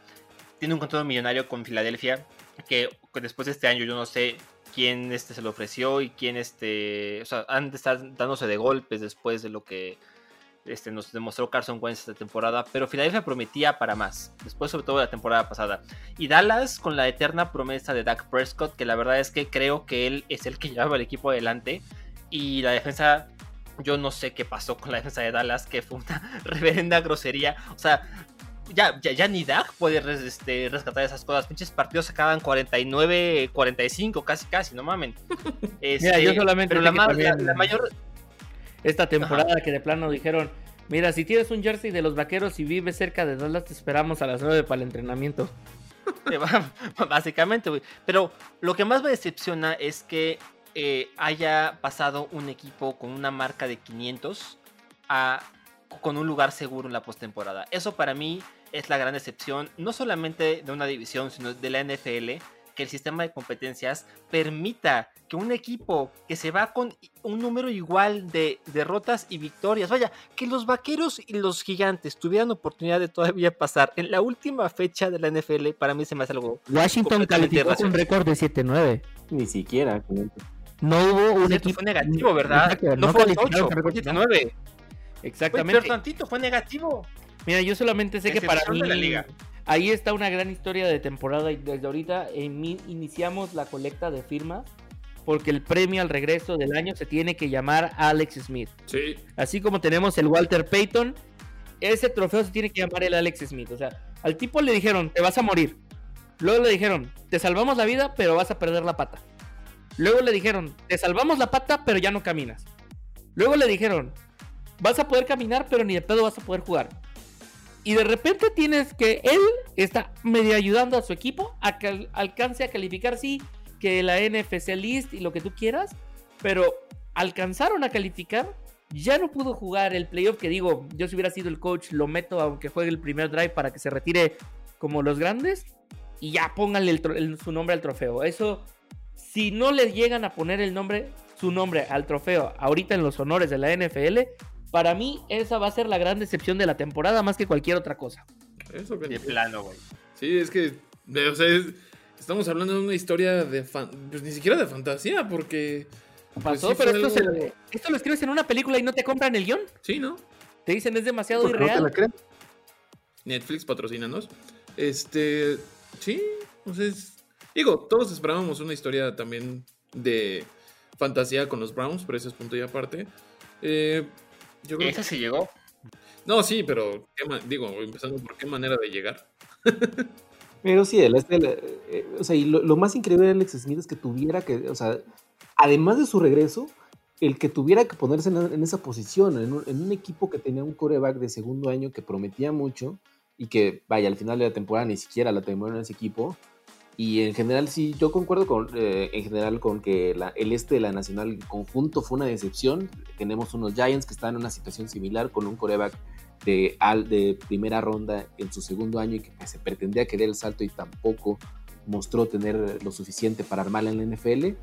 [SPEAKER 3] tiene un contrato millonario con Filadelfia, que, después de este año yo no sé quién este, se lo ofreció y quién este, o sea, han de estar dándose de golpes después de lo que este, nos demostró Carson Wentz esta temporada, pero Filadelfia prometía para más, después sobre todo de la temporada pasada. Y Dallas con la eterna promesa de Dak Prescott, que la verdad es que creo que él es el que *laughs* llevaba el equipo adelante. Y la defensa, yo no sé qué pasó con la defensa de Dallas, que fue una *laughs* reverenda grosería. O sea, ya, ya, ya ni Dak puede res- este, rescatar esas cosas. Pinches partidos acaban 49, 45, casi, casi, no mamen. *laughs*
[SPEAKER 1] Mira, yo
[SPEAKER 3] Este,
[SPEAKER 1] solamente
[SPEAKER 3] Pero la, la- la mayor,
[SPEAKER 1] Esta temporada que de plano dijeron, mira, si tienes un jersey de los vaqueros y vives cerca de Dallas, te esperamos a las 9 para el entrenamiento. *laughs*
[SPEAKER 3] Básicamente, güey. Pero lo que más me decepciona es que eh, haya pasado un equipo con una marca de 500 a con un lugar seguro en la postemporada. Eso para mí es la gran excepción, no solamente de una división, sino de la NFL, que el sistema de competencias permita que un equipo que se va con un número igual de derrotas y victorias, vaya, que los vaqueros y los gigantes tuvieran oportunidad de todavía pasar en la última fecha de la NFL, para mí se me hace algo
[SPEAKER 1] Washington calificó con
[SPEAKER 3] irracional.
[SPEAKER 1] récord de 7-9.
[SPEAKER 5] Ni siquiera.
[SPEAKER 1] No hubo un equipo.
[SPEAKER 3] fue negativo, ¿verdad?
[SPEAKER 1] Exacto,
[SPEAKER 3] no, fue
[SPEAKER 1] calificaron
[SPEAKER 3] 8,
[SPEAKER 1] con récord
[SPEAKER 3] fue 19.
[SPEAKER 1] Exactamente.
[SPEAKER 3] Pero tantito fue negativo.
[SPEAKER 1] Mira, yo solamente sé que para mí
[SPEAKER 3] de la liga.
[SPEAKER 1] ahí está una gran historia de temporada y desde ahorita en mi- iniciamos la colecta de firmas porque el premio al regreso del año se tiene que llamar Alex Smith.
[SPEAKER 4] Sí.
[SPEAKER 1] Así como tenemos el Walter Payton, ese trofeo se tiene que llamar el Alex Smith. O sea, al tipo le dijeron, te vas a morir. Luego le dijeron, te salvamos la vida, pero vas a perder la pata. Luego le dijeron, te salvamos la pata, pero ya no caminas. Luego le dijeron, vas a poder caminar, pero ni de pedo vas a poder jugar. Y de repente tienes que él está medio ayudando a su equipo a que al- alcance a calificar, sí, que la NFC list y lo que tú quieras, pero alcanzaron a calificar, ya no pudo jugar el playoff, que digo, yo si hubiera sido el coach, lo meto aunque juegue el primer drive para que se retire como los grandes y ya pónganle el el- su nombre al trofeo. Eso, si no le llegan a poner el nombre, su nombre al trofeo ahorita en los honores de la NFL, para mí esa va a ser la gran decepción de la temporada más que cualquier otra cosa.
[SPEAKER 4] Eso que
[SPEAKER 3] De plano, güey.
[SPEAKER 4] Sí, es que. o sea, es- estamos hablando de una historia de. fan- pues ni siquiera de fantasía, porque. pues,
[SPEAKER 1] Pasó,
[SPEAKER 4] sí
[SPEAKER 1] pero esto,
[SPEAKER 4] algo-
[SPEAKER 1] se- esto lo escribes en una película y no te compran el guion.
[SPEAKER 4] Sí, ¿no?
[SPEAKER 1] Te dicen es demasiado
[SPEAKER 5] Porque no te
[SPEAKER 1] irreal.
[SPEAKER 5] la creen.
[SPEAKER 4] Netflix patrocínanos. Este. Sí, entonces. Digo, todos esperábamos una historia también de fantasía con los Browns, pero ese es punto y aparte. Eh, yo creo
[SPEAKER 3] Esa sí llegó.
[SPEAKER 4] No, sí, pero ¿qué ma- digo, empezando por qué manera de llegar. *laughs*
[SPEAKER 5] Pero sí, el, este, el, eh, o sea, y lo, lo más increíble de Alex Smith es que tuviera que, o sea, además de su regreso, el que tuviera que ponerse en, en esa posición, en un, en un equipo que tenía un coreback de segundo año que prometía mucho y que, vaya, al final de la temporada ni siquiera la terminó en ese equipo. Y en general, sí, yo concuerdo con, eh, en general con que la- el este de la Nacional en conjunto fue una decepción. Tenemos unos Giants que están en una situación similar con un coreback de, al, de primera ronda en su segundo año y que pues, se pretendía querer el salto y tampoco mostró tener lo suficiente para armarla en la NFL.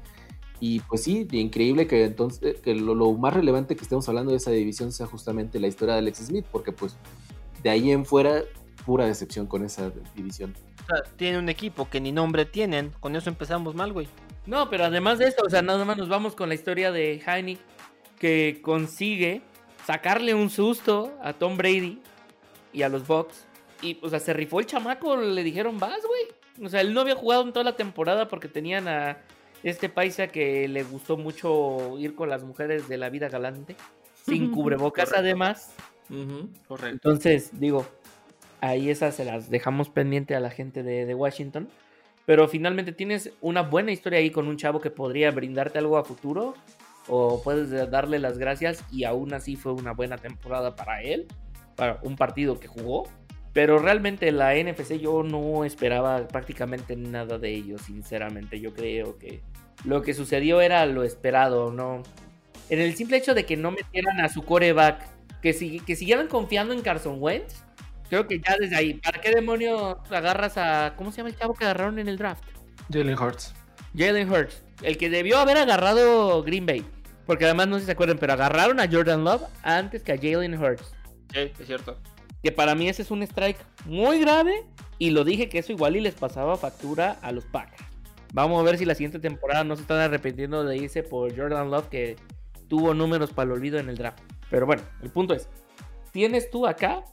[SPEAKER 5] Y pues sí, increíble que entonces que lo, lo más relevante que estemos hablando de esa división sea justamente la historia de Alex Smith, porque pues de ahí en fuera pura decepción con esa división.
[SPEAKER 3] O sea, tiene un equipo que ni nombre tienen. Con eso empezamos mal, güey.
[SPEAKER 1] No, pero además de eso, o sea, nada más nos vamos con la historia de Heineck que consigue sacarle un susto a Tom Brady y a los Bucks. Y, o sea, se rifó el chamaco, le dijeron, vas, güey. O sea, él no había jugado en toda la temporada porque tenían a este paisa que le gustó mucho ir con las mujeres de la vida galante, sin *laughs* cubrebocas
[SPEAKER 4] Correcto.
[SPEAKER 1] además.
[SPEAKER 3] Correcto.
[SPEAKER 1] Entonces, digo, ahí esas se las dejamos pendiente a la gente de, Washington. Pero finalmente tienes una buena historia ahí con un chavo que podría brindarte algo a futuro. O puedes darle las gracias y aún así fue una buena temporada para él. Para un partido que jugó. Pero realmente la NFC yo no esperaba prácticamente nada de ellos, sinceramente. Yo creo que lo que sucedió era lo esperado, ¿no? En el simple hecho de que no metieran a su coreback, que, que siguieran confiando en Carson Wentz, creo que ya desde ahí, ¿para qué demonios agarras a. ¿Cómo se llama el chavo que agarraron en el draft?
[SPEAKER 5] Jalen Hurts.
[SPEAKER 1] Jalen Hurts, el que debió haber agarrado Green Bay. Porque además no sé si se acuerdan, pero agarraron a Jordan Love antes que a Jalen Hurts.
[SPEAKER 3] Sí, es cierto.
[SPEAKER 1] Que para mí ese es un strike muy grave. Y lo dije que eso igual y les pasaba factura a los Packers. Vamos a ver si la siguiente temporada no se están arrepintiendo de irse por Jordan Love que tuvo números para el olvido en el draft. Pero bueno, el punto es, tienes tú acá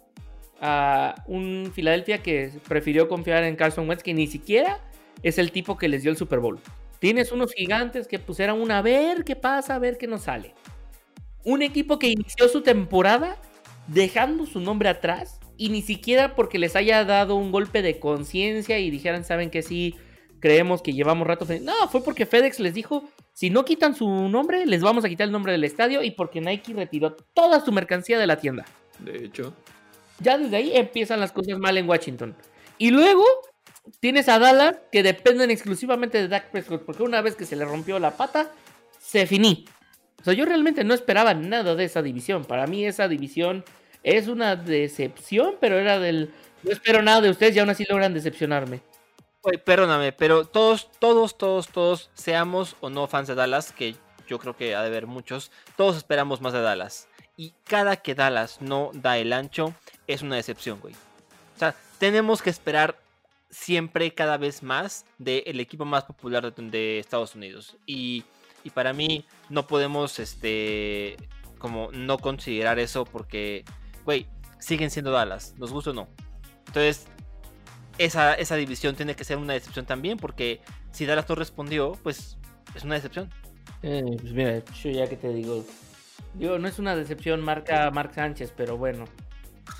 [SPEAKER 1] a un Philadelphia que prefirió confiar en Carson Wentz que ni siquiera es el tipo que les dio el Super Bowl. Tienes unos gigantes que pusieron una a ver qué pasa, a ver qué nos sale. Un equipo que inició su temporada dejando su nombre atrás y ni siquiera porque les haya dado un golpe de conciencia y dijeran, saben que sí, creemos que llevamos rato. fe-". No, fue porque FedEx les dijo, si no quitan su nombre, les vamos a quitar el nombre del estadio y porque Nike retiró toda su mercancía de la tienda.
[SPEAKER 4] De hecho.
[SPEAKER 1] Ya desde ahí empiezan las cosas mal en Washington. Y luego tienes a Dallas que dependen exclusivamente de Dak Prescott porque una vez que se le rompió la pata, se finí. O sea, yo realmente no esperaba nada de esa división. Para mí esa división Es una decepción, pero era del. No espero nada de ustedes y aún así logran decepcionarme.
[SPEAKER 3] Güey, perdóname, pero todos, todos, todos, todos, seamos o no fans de Dallas, que yo creo que ha de haber muchos, todos esperamos más de Dallas. Y cada que Dallas no da el ancho, es una decepción, güey. O sea, tenemos que esperar siempre cada vez más del equipo más popular de, de Estados Unidos. Y, y para mí no podemos, este, como no considerar eso porque, güey, siguen siendo Dallas, nos gusta o no. Entonces, esa, esa división tiene que ser una decepción también porque si Dallas no respondió, pues es una decepción.
[SPEAKER 1] Eh, pues mira, yo ya que te digo. Digo, no es una decepción marca Mark Sánchez, pero bueno.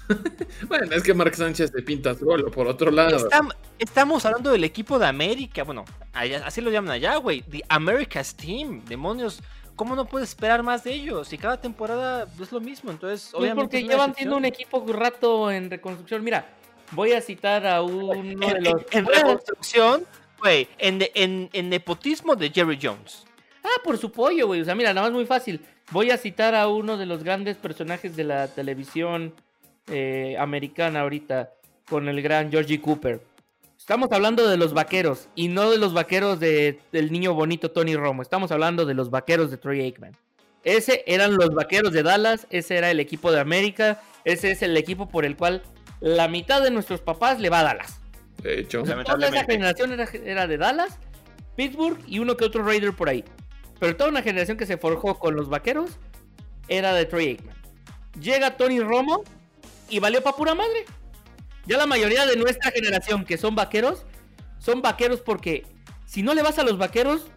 [SPEAKER 1] *laughs*
[SPEAKER 4] Bueno, es que Mark Sánchez te pinta solo, por otro lado.
[SPEAKER 3] Estam- estamos hablando del equipo de América, bueno, allá- así lo llaman allá, güey. The America's Team, demonios. ¿Cómo no puedes esperar más de ellos? Y cada temporada es lo mismo, entonces
[SPEAKER 1] Pues
[SPEAKER 3] obviamente
[SPEAKER 1] porque llevan siendo un equipo un rato en reconstrucción. Mira, voy a citar a uno
[SPEAKER 3] en,
[SPEAKER 1] de los.
[SPEAKER 3] en- en reconstrucción, güey, en, en, en nepotismo de Jerry Jones.
[SPEAKER 1] Ah, por su pollo, güey. O sea, mira, nada más muy fácil. Voy a citar a uno de los grandes personajes de la televisión eh, americana ahorita, con el gran Georgie Cooper. Estamos hablando de los vaqueros y no de los vaqueros de- del niño bonito Tony Romo. Estamos hablando de los vaqueros de Troy Aikman. Ese eran los vaqueros de Dallas, ese era el equipo de América, ese es el equipo por el cual la mitad de nuestros papás le va a Dallas.
[SPEAKER 4] De hecho,
[SPEAKER 1] Toda esa generación era, era de Dallas, Pittsburgh y uno que otro Raider por ahí. Pero toda una generación que se forjó con los vaqueros era de Troy Aikman. Llega Tony Romo y valió pa' pura madre. Ya la mayoría de nuestra generación que son vaqueros, son vaqueros porque si no le vas a los vaqueros,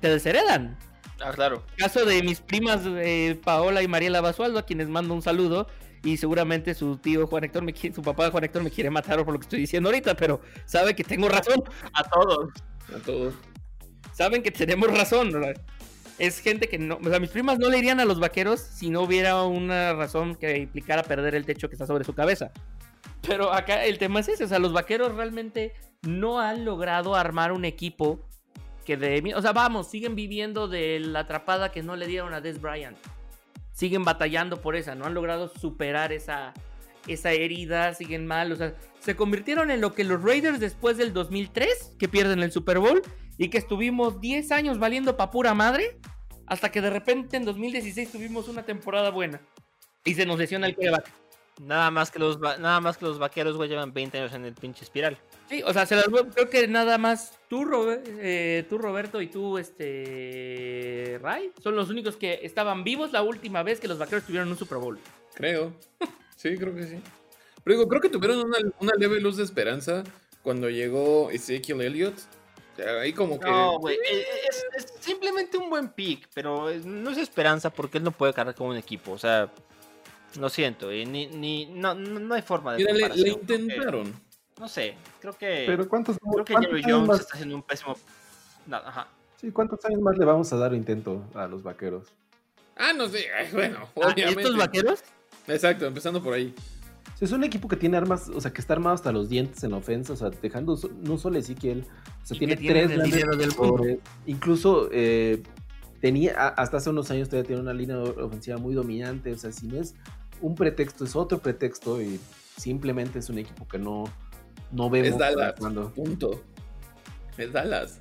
[SPEAKER 1] te desheredan.
[SPEAKER 3] Ah, claro.
[SPEAKER 1] Caso de mis primas eh, Paola y Mariela Basualdo, a quienes mando un saludo. Y seguramente su tío Juan Héctor, me quiere- su papá Juan Héctor me quiere matar por lo que estoy diciendo ahorita, pero sabe que tengo razón.
[SPEAKER 3] A todos.
[SPEAKER 4] a todos.
[SPEAKER 1] saben que tenemos razón. ¿verdad? Es gente que no. O sea, mis primas no le irían a los vaqueros si no hubiera una razón que implicara perder el techo que está sobre su cabeza. Pero acá el tema es ese. O sea, los vaqueros realmente no han logrado armar un equipo que de. O sea, vamos, siguen viviendo de la atrapada que no le dieron a Des Bryant. Siguen batallando por esa. No han logrado superar esa. Esa herida, siguen mal, o sea, se convirtieron en lo que los Raiders después del 2003, que pierden el Super Bowl, y que estuvimos 10 años valiendo pa' pura madre, hasta que de repente en 2016 tuvimos una temporada buena. Y se nos lesiona el quarterback.
[SPEAKER 3] Nada más que los va- nada más que los vaqueros, güey, llevan 20 años en el pinche espiral.
[SPEAKER 1] Sí, o sea, se las creo que nada más tú, eh, tú Roberto y tú, este, Ray, son los únicos que estaban vivos la última vez que los vaqueros tuvieron un Super Bowl.
[SPEAKER 4] Creo. *laughs* Sí, creo que sí. Pero digo, creo que tuvieron una, una leve luz de esperanza cuando llegó Ezekiel Elliott. Ahí como que.
[SPEAKER 3] No, güey, eh, es, es simplemente un buen pick, pero no es esperanza porque él no puede cargar con un equipo, o sea, lo siento, y ni, ni no, no, hay forma de
[SPEAKER 4] Mira, le, intentaron.
[SPEAKER 3] no sé, creo que
[SPEAKER 5] Pero ¿cuántos,
[SPEAKER 3] creo que
[SPEAKER 5] cuántos
[SPEAKER 3] Jones
[SPEAKER 5] más,
[SPEAKER 3] está haciendo un pésimo no, ajá.
[SPEAKER 5] sí, ¿cuántos años más le vamos a dar intento a los vaqueros?
[SPEAKER 4] Ah, no sé. *laughs* Bueno,
[SPEAKER 1] Ah,
[SPEAKER 4] obviamente.
[SPEAKER 1] ¿Estos vaqueros?
[SPEAKER 4] Exacto, empezando por ahí.
[SPEAKER 5] O sea, es un equipo que tiene armas, o sea, que está armado hasta los dientes en la ofensa, o sea, dejando no solo Ezequiel, o sea, tiene tres
[SPEAKER 1] el dinero del mundo.
[SPEAKER 5] Incluso eh, tenía, a- hasta hace unos años todavía tenía una línea ofensiva muy dominante, o sea, si no es un pretexto, es otro pretexto y simplemente es un equipo que no, no vemos
[SPEAKER 4] Es Dallas.
[SPEAKER 5] cuando.
[SPEAKER 4] Punto. Es Dallas.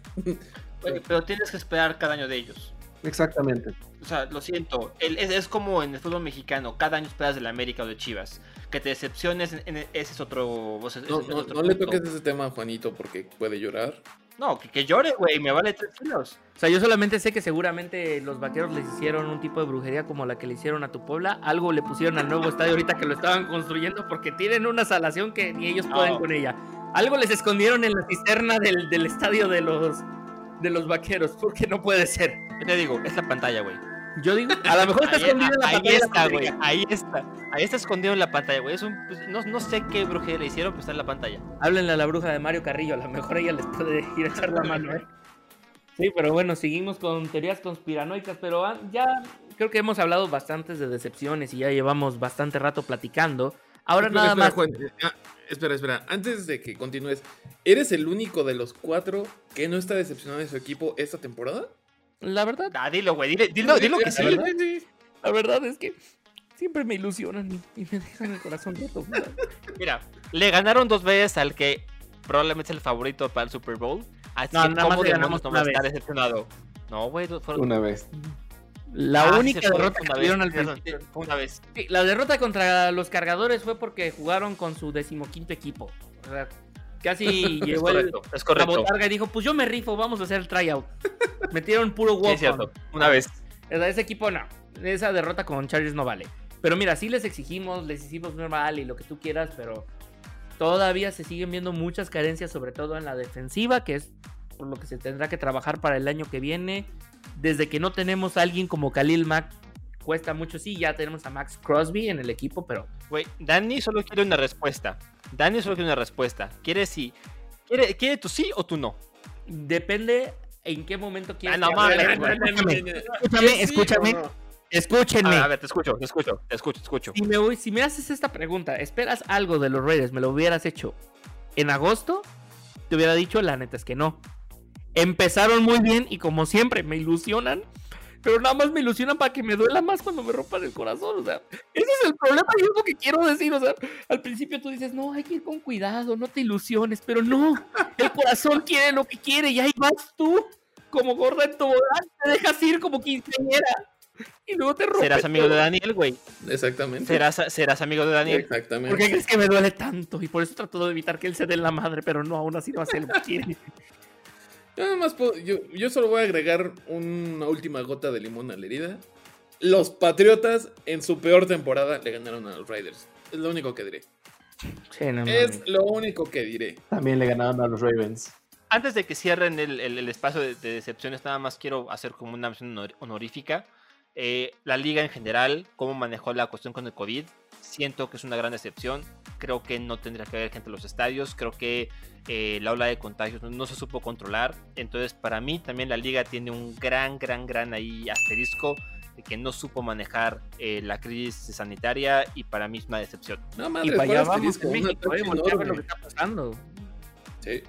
[SPEAKER 3] Güey, pero tienes que esperar cada año de ellos.
[SPEAKER 5] Exactamente.
[SPEAKER 3] O sea, lo siento, el- es, es como en el fútbol mexicano, cada año esperas del América o de Chivas. Que te decepciones, en- en- ese es otro... ese
[SPEAKER 4] No,
[SPEAKER 3] es
[SPEAKER 4] no,
[SPEAKER 3] otro
[SPEAKER 4] no le
[SPEAKER 3] punto.
[SPEAKER 4] toques ese tema a Juanito porque puede llorar.
[SPEAKER 3] No, que, que llore, güey, me vale tres kilos.
[SPEAKER 1] O sea, yo solamente sé que seguramente los vaqueros les hicieron un tipo de brujería como la que le hicieron a tu Puebla. Algo le pusieron al nuevo estadio ahorita que lo estaban construyendo porque tienen una salación que ni ellos pueden
[SPEAKER 3] Oh.
[SPEAKER 1] con ella. Algo les escondieron en la cisterna del, del estadio de los, de los vaqueros porque no puede ser.
[SPEAKER 3] Yo te digo, es la pantalla, güey.
[SPEAKER 1] Yo digo, a lo mejor está *laughs*
[SPEAKER 3] Ahí,
[SPEAKER 1] escondido en la
[SPEAKER 3] ahí
[SPEAKER 1] pantalla. la
[SPEAKER 3] está, güey. Ahí está. Ahí está escondido en la pantalla, güey. Es un, pues, no, no sé qué brujería le hicieron, pero está en la pantalla.
[SPEAKER 1] Háblenle a la bruja de Mario Carrillo, a lo mejor ella les puede ir a echar la mano. ¿eh? Sí, pero bueno, seguimos con teorías conspiranoicas, pero ah, ya creo que hemos hablado bastantes de decepciones y ya llevamos bastante rato platicando. Ahora
[SPEAKER 4] Espera,
[SPEAKER 1] nada más.
[SPEAKER 4] Juan, espera, espera. Antes de que continúes, ¿eres el único de los cuatro que no está decepcionado de su equipo esta temporada?
[SPEAKER 1] La verdad,
[SPEAKER 3] Ah, dilo, güey. Dile, dilo, dilo que sí.
[SPEAKER 1] La verdad es que siempre me ilusionan y, y me dejan el corazón roto.
[SPEAKER 3] Mira, le ganaron dos veces al que probablemente es el favorito para el Super Bowl. Así
[SPEAKER 1] No,
[SPEAKER 3] que
[SPEAKER 1] nada más le ganamos
[SPEAKER 3] no
[SPEAKER 1] una
[SPEAKER 3] va a estar decepcionado. No, güey, fueron
[SPEAKER 5] Una vez.
[SPEAKER 1] La
[SPEAKER 3] Ah, sí,
[SPEAKER 1] única derrota que tuvieron al principio.
[SPEAKER 3] fue una vez.
[SPEAKER 1] Sí, la derrota contra los cargadores fue porque jugaron con su decimoquinto equipo. O sea, casi *laughs*
[SPEAKER 3] Es
[SPEAKER 1] llegó el,
[SPEAKER 3] es
[SPEAKER 1] la
[SPEAKER 3] correcto.
[SPEAKER 1] botarga y dijo, pues yo me rifo, vamos a hacer el tryout. *laughs* Metieron puro
[SPEAKER 3] Sí,
[SPEAKER 1] walk
[SPEAKER 3] es cierto, una vez.
[SPEAKER 1] ese equipo no. Esa derrota con Chargers no vale. Pero mira, sí les exigimos, les hicimos normal y lo que tú quieras, pero todavía se siguen viendo muchas carencias, sobre todo en la defensiva, que es por lo que se tendrá que trabajar para el año que viene. Desde que no tenemos a alguien como Khalil Mack, cuesta mucho. Sí, ya tenemos a Max Crosby en el equipo, pero
[SPEAKER 3] Güey, Dani solo quiere una respuesta. Dani solo quiere una respuesta. Quiere sí. Quiere, quiere tu sí o tu no.
[SPEAKER 1] depende en qué momento quieres.
[SPEAKER 3] no
[SPEAKER 1] que
[SPEAKER 3] mames,
[SPEAKER 1] hable.
[SPEAKER 3] güey.
[SPEAKER 1] Escúchame, escúchame, escúchenme.
[SPEAKER 3] A ver, te escucho, te escucho, te escucho, te escucho.
[SPEAKER 1] Si me, voy- si me haces esta pregunta, ¿esperas algo de los Raiders? ¿Me lo hubieras hecho en agosto? Te hubiera dicho, la neta es que no. Empezaron muy bien y como siempre me ilusionan, pero nada más me ilusionan para que me duela más cuando me rompan el corazón. O sea, ese es el problema y es lo que quiero decir. O sea, al principio tú dices, no, hay que ir con cuidado, no te ilusiones, pero no, el corazón quiere lo que quiere y ahí vas tú, como gorda en tobogán, te dejas ir como quinceañera y luego te rompes.
[SPEAKER 3] Serás amigo de. Daniel, güey.
[SPEAKER 4] Exactamente.
[SPEAKER 3] Serás, serás amigo de Daniel.
[SPEAKER 4] Exactamente.
[SPEAKER 1] ¿Por qué crees que me duele tanto? Y por eso trato de evitar que él se dé en la madre, pero no, aún así no hace lo que quiere.
[SPEAKER 4] Yo nada más puedo- yo, yo solo voy a agregar una última gota de limón a la herida. Los Patriotas en su peor temporada le ganaron a los Raiders. Es lo único que diré.
[SPEAKER 1] Sí, no,
[SPEAKER 4] Es lo único que diré.
[SPEAKER 5] También le ganaron a los Ravens.
[SPEAKER 3] Antes de que cierren el, el- el espacio de, de decepciones, nada más quiero hacer como una mención honor- honorífica. Eh, la liga en general, cómo manejó la cuestión con el COVID, siento que es una gran decepción. Creo que no tendría que haber gente en los estadios. Creo que eh, la ola de contagios no, no se supo controlar. Entonces, para mí también la liga tiene un gran, gran, gran ahí asterisco de que no supo manejar eh, la crisis sanitaria y para mí es una decepción.
[SPEAKER 4] No,
[SPEAKER 1] Y
[SPEAKER 4] madre,
[SPEAKER 1] para allá
[SPEAKER 4] ¿cuál
[SPEAKER 1] vamos en México, eh,
[SPEAKER 4] ataque
[SPEAKER 1] voltea a ver lo que está pasando.
[SPEAKER 4] Sí.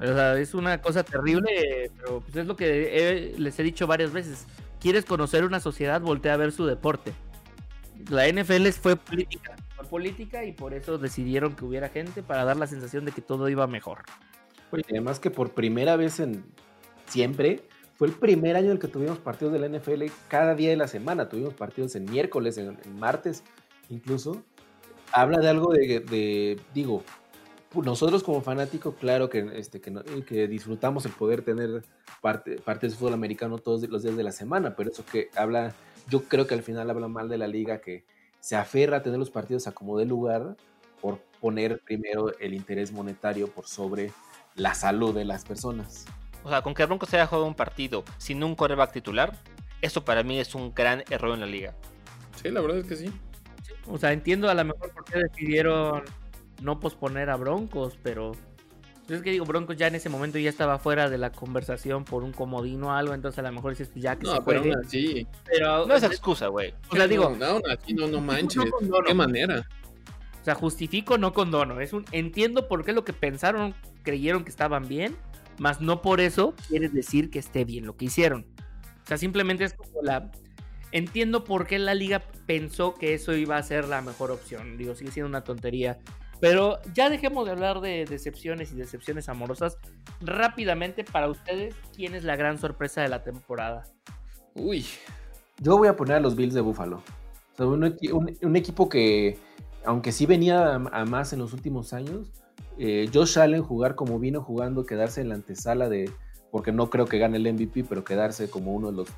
[SPEAKER 1] O sea, es una cosa terrible, pero pues es lo que he- les he dicho varias veces. ¿Quieres conocer una sociedad? Voltea a ver su deporte. La NFL fue política, fue política y por eso decidieron que hubiera gente para dar la sensación de que todo iba mejor.
[SPEAKER 5] Oye, además que por primera vez en siempre, fue el primer año en el que tuvimos partidos de la NFL cada día de la semana. Tuvimos partidos en miércoles, en, en martes, incluso. Habla de algo de, de- digo, nosotros como fanáticos, claro que, este, que, no- que disfrutamos el poder tener parte, partes de fútbol americano todos los días de la semana, pero eso que habla, yo creo que al final habla mal de la liga que se aferra a tener los partidos a como de lugar por poner primero el interés monetario por sobre la salud de las personas.
[SPEAKER 3] O sea, con que Broncos haya jugado un partido sin un coreback titular, eso para mí es un gran error en la liga.
[SPEAKER 4] Sí, la verdad es que sí.
[SPEAKER 1] O sea, entiendo a lo mejor por qué decidieron no posponer a Broncos, pero pues es que digo, Broncos ya en ese momento ya estaba fuera de la conversación por un comodín o algo, entonces a lo mejor dices, pues ya que
[SPEAKER 4] No,
[SPEAKER 1] se
[SPEAKER 4] pero
[SPEAKER 1] juegue.
[SPEAKER 4] aún así.
[SPEAKER 1] Pero,
[SPEAKER 3] No es excusa, güey.
[SPEAKER 1] o sea, digo,
[SPEAKER 4] No, aún así, no, no manches.
[SPEAKER 1] no.
[SPEAKER 4] ¿Qué manera?
[SPEAKER 1] O sea, justifico, no condono. Es un entiendo por qué lo que pensaron, creyeron que estaban bien, más no por eso quiere decir que esté bien lo que hicieron. O sea, simplemente es como la entiendo por qué la liga pensó que eso iba a ser la mejor opción. Digo, sigue siendo una tontería. Pero ya dejemos de hablar de decepciones y decepciones amorosas. Rápidamente, para ustedes, ¿quién es la gran sorpresa de la temporada?
[SPEAKER 4] Uy.
[SPEAKER 5] Yo voy a poner a los Bills de Buffalo. O sea, un, equi- un- un equipo que, aunque sí venía a, a más en los últimos años, eh, Josh Allen jugar como vino jugando, quedarse en la antesala de, porque no creo que gane el MVP, pero quedarse como uno de los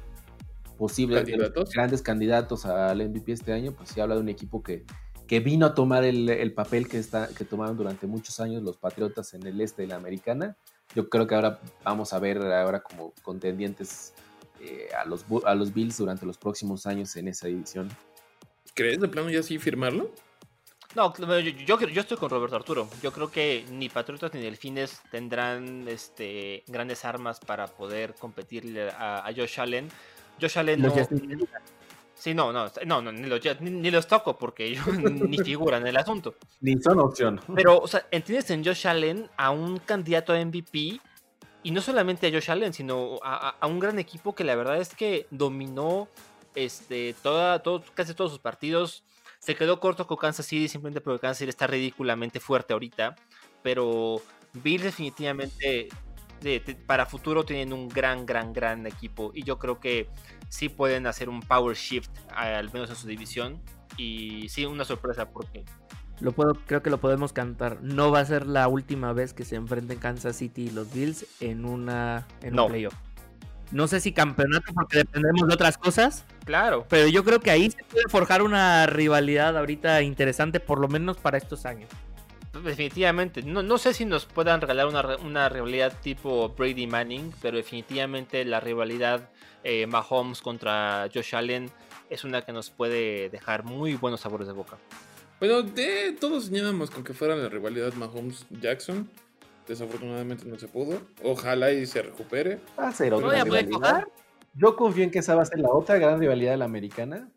[SPEAKER 5] posibles grandes candidatos al MVP este año, pues sí habla de un equipo que, que vino a tomar el, el papel que, está, que tomaron durante muchos años los Patriotas en el este de la americana. Yo creo que ahora vamos a ver ahora como contendientes eh, a, los, a los Bills durante los próximos años en esa división.
[SPEAKER 4] ¿Crees de plano ya sí firmarlo?
[SPEAKER 3] No, yo, yo, yo estoy con Roberto Arturo. Yo creo que ni Patriotas ni Delfines tendrán este, grandes armas para poder competirle a, a Josh Allen. Josh Allen no,
[SPEAKER 1] Justin-
[SPEAKER 3] Sí, no, no, no, no ni, los, ni, ni los toco porque ellos *laughs* ni figuran en el asunto.
[SPEAKER 5] Ni son opción.
[SPEAKER 3] Pero, o sea, entiendes en Josh Allen a un candidato a MVP y no solamente a Josh Allen, sino a, a- a un gran equipo que la verdad es que dominó este, toda, todo- casi todos sus partidos. Se quedó corto con Kansas City simplemente porque Kansas City está ridículamente fuerte ahorita. Pero Bills definitivamente de- de- para futuro tienen un gran, gran, gran equipo. Y yo creo que sí pueden hacer un power shift, al menos en su división. Y sí, una sorpresa porque
[SPEAKER 1] Lo puedo, creo que lo podemos cantar. No va a ser la última vez que se enfrenten Kansas City y los Bills en una en
[SPEAKER 3] No.
[SPEAKER 1] un playoff. No sé si campeonato porque dependemos de otras cosas,
[SPEAKER 3] Claro,
[SPEAKER 1] pero yo creo que ahí se puede forjar una rivalidad ahorita interesante, por lo menos para estos años.
[SPEAKER 3] Definitivamente. No, no sé si nos puedan regalar una, una rivalidad tipo Brady Manning, pero definitivamente la rivalidad eh, Mahomes contra Josh Allen es una que nos puede dejar muy buenos sabores de boca.
[SPEAKER 4] Bueno, de, todos soñábamos con que fuera la rivalidad Mahomes-Jackson. Desafortunadamente no se pudo. Ojalá y se recupere.
[SPEAKER 5] Va a ser
[SPEAKER 1] ¿No
[SPEAKER 5] otra rivalidad.
[SPEAKER 1] cojar?
[SPEAKER 5] Yo confío en que esa va a ser la otra gran rivalidad de la americana.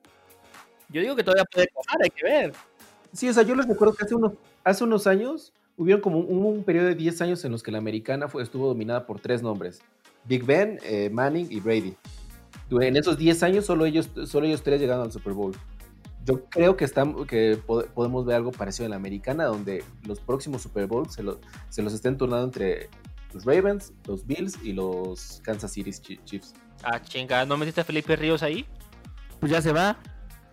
[SPEAKER 1] Yo digo que todavía puede cojar, hay que ver.
[SPEAKER 5] Sí, o sea, yo les recuerdo que hace unos, hace unos años hubieron como un, un periodo de 10 años en los que la americana fue, estuvo dominada por tres nombres. Big Ben, eh, Manning y Brady. En esos 10 años solo ellos, solo ellos tres llegaron al Super Bowl. Yo creo que, están, que po- podemos ver algo parecido en la americana, donde los próximos Super Bowls se, lo- se los estén turnando entre los Ravens, los Bills y los Kansas City Chi- Chiefs.
[SPEAKER 3] Ah, chinga, ¿no metiste a Felipe Ríos ahí?
[SPEAKER 1] Pues ya se va.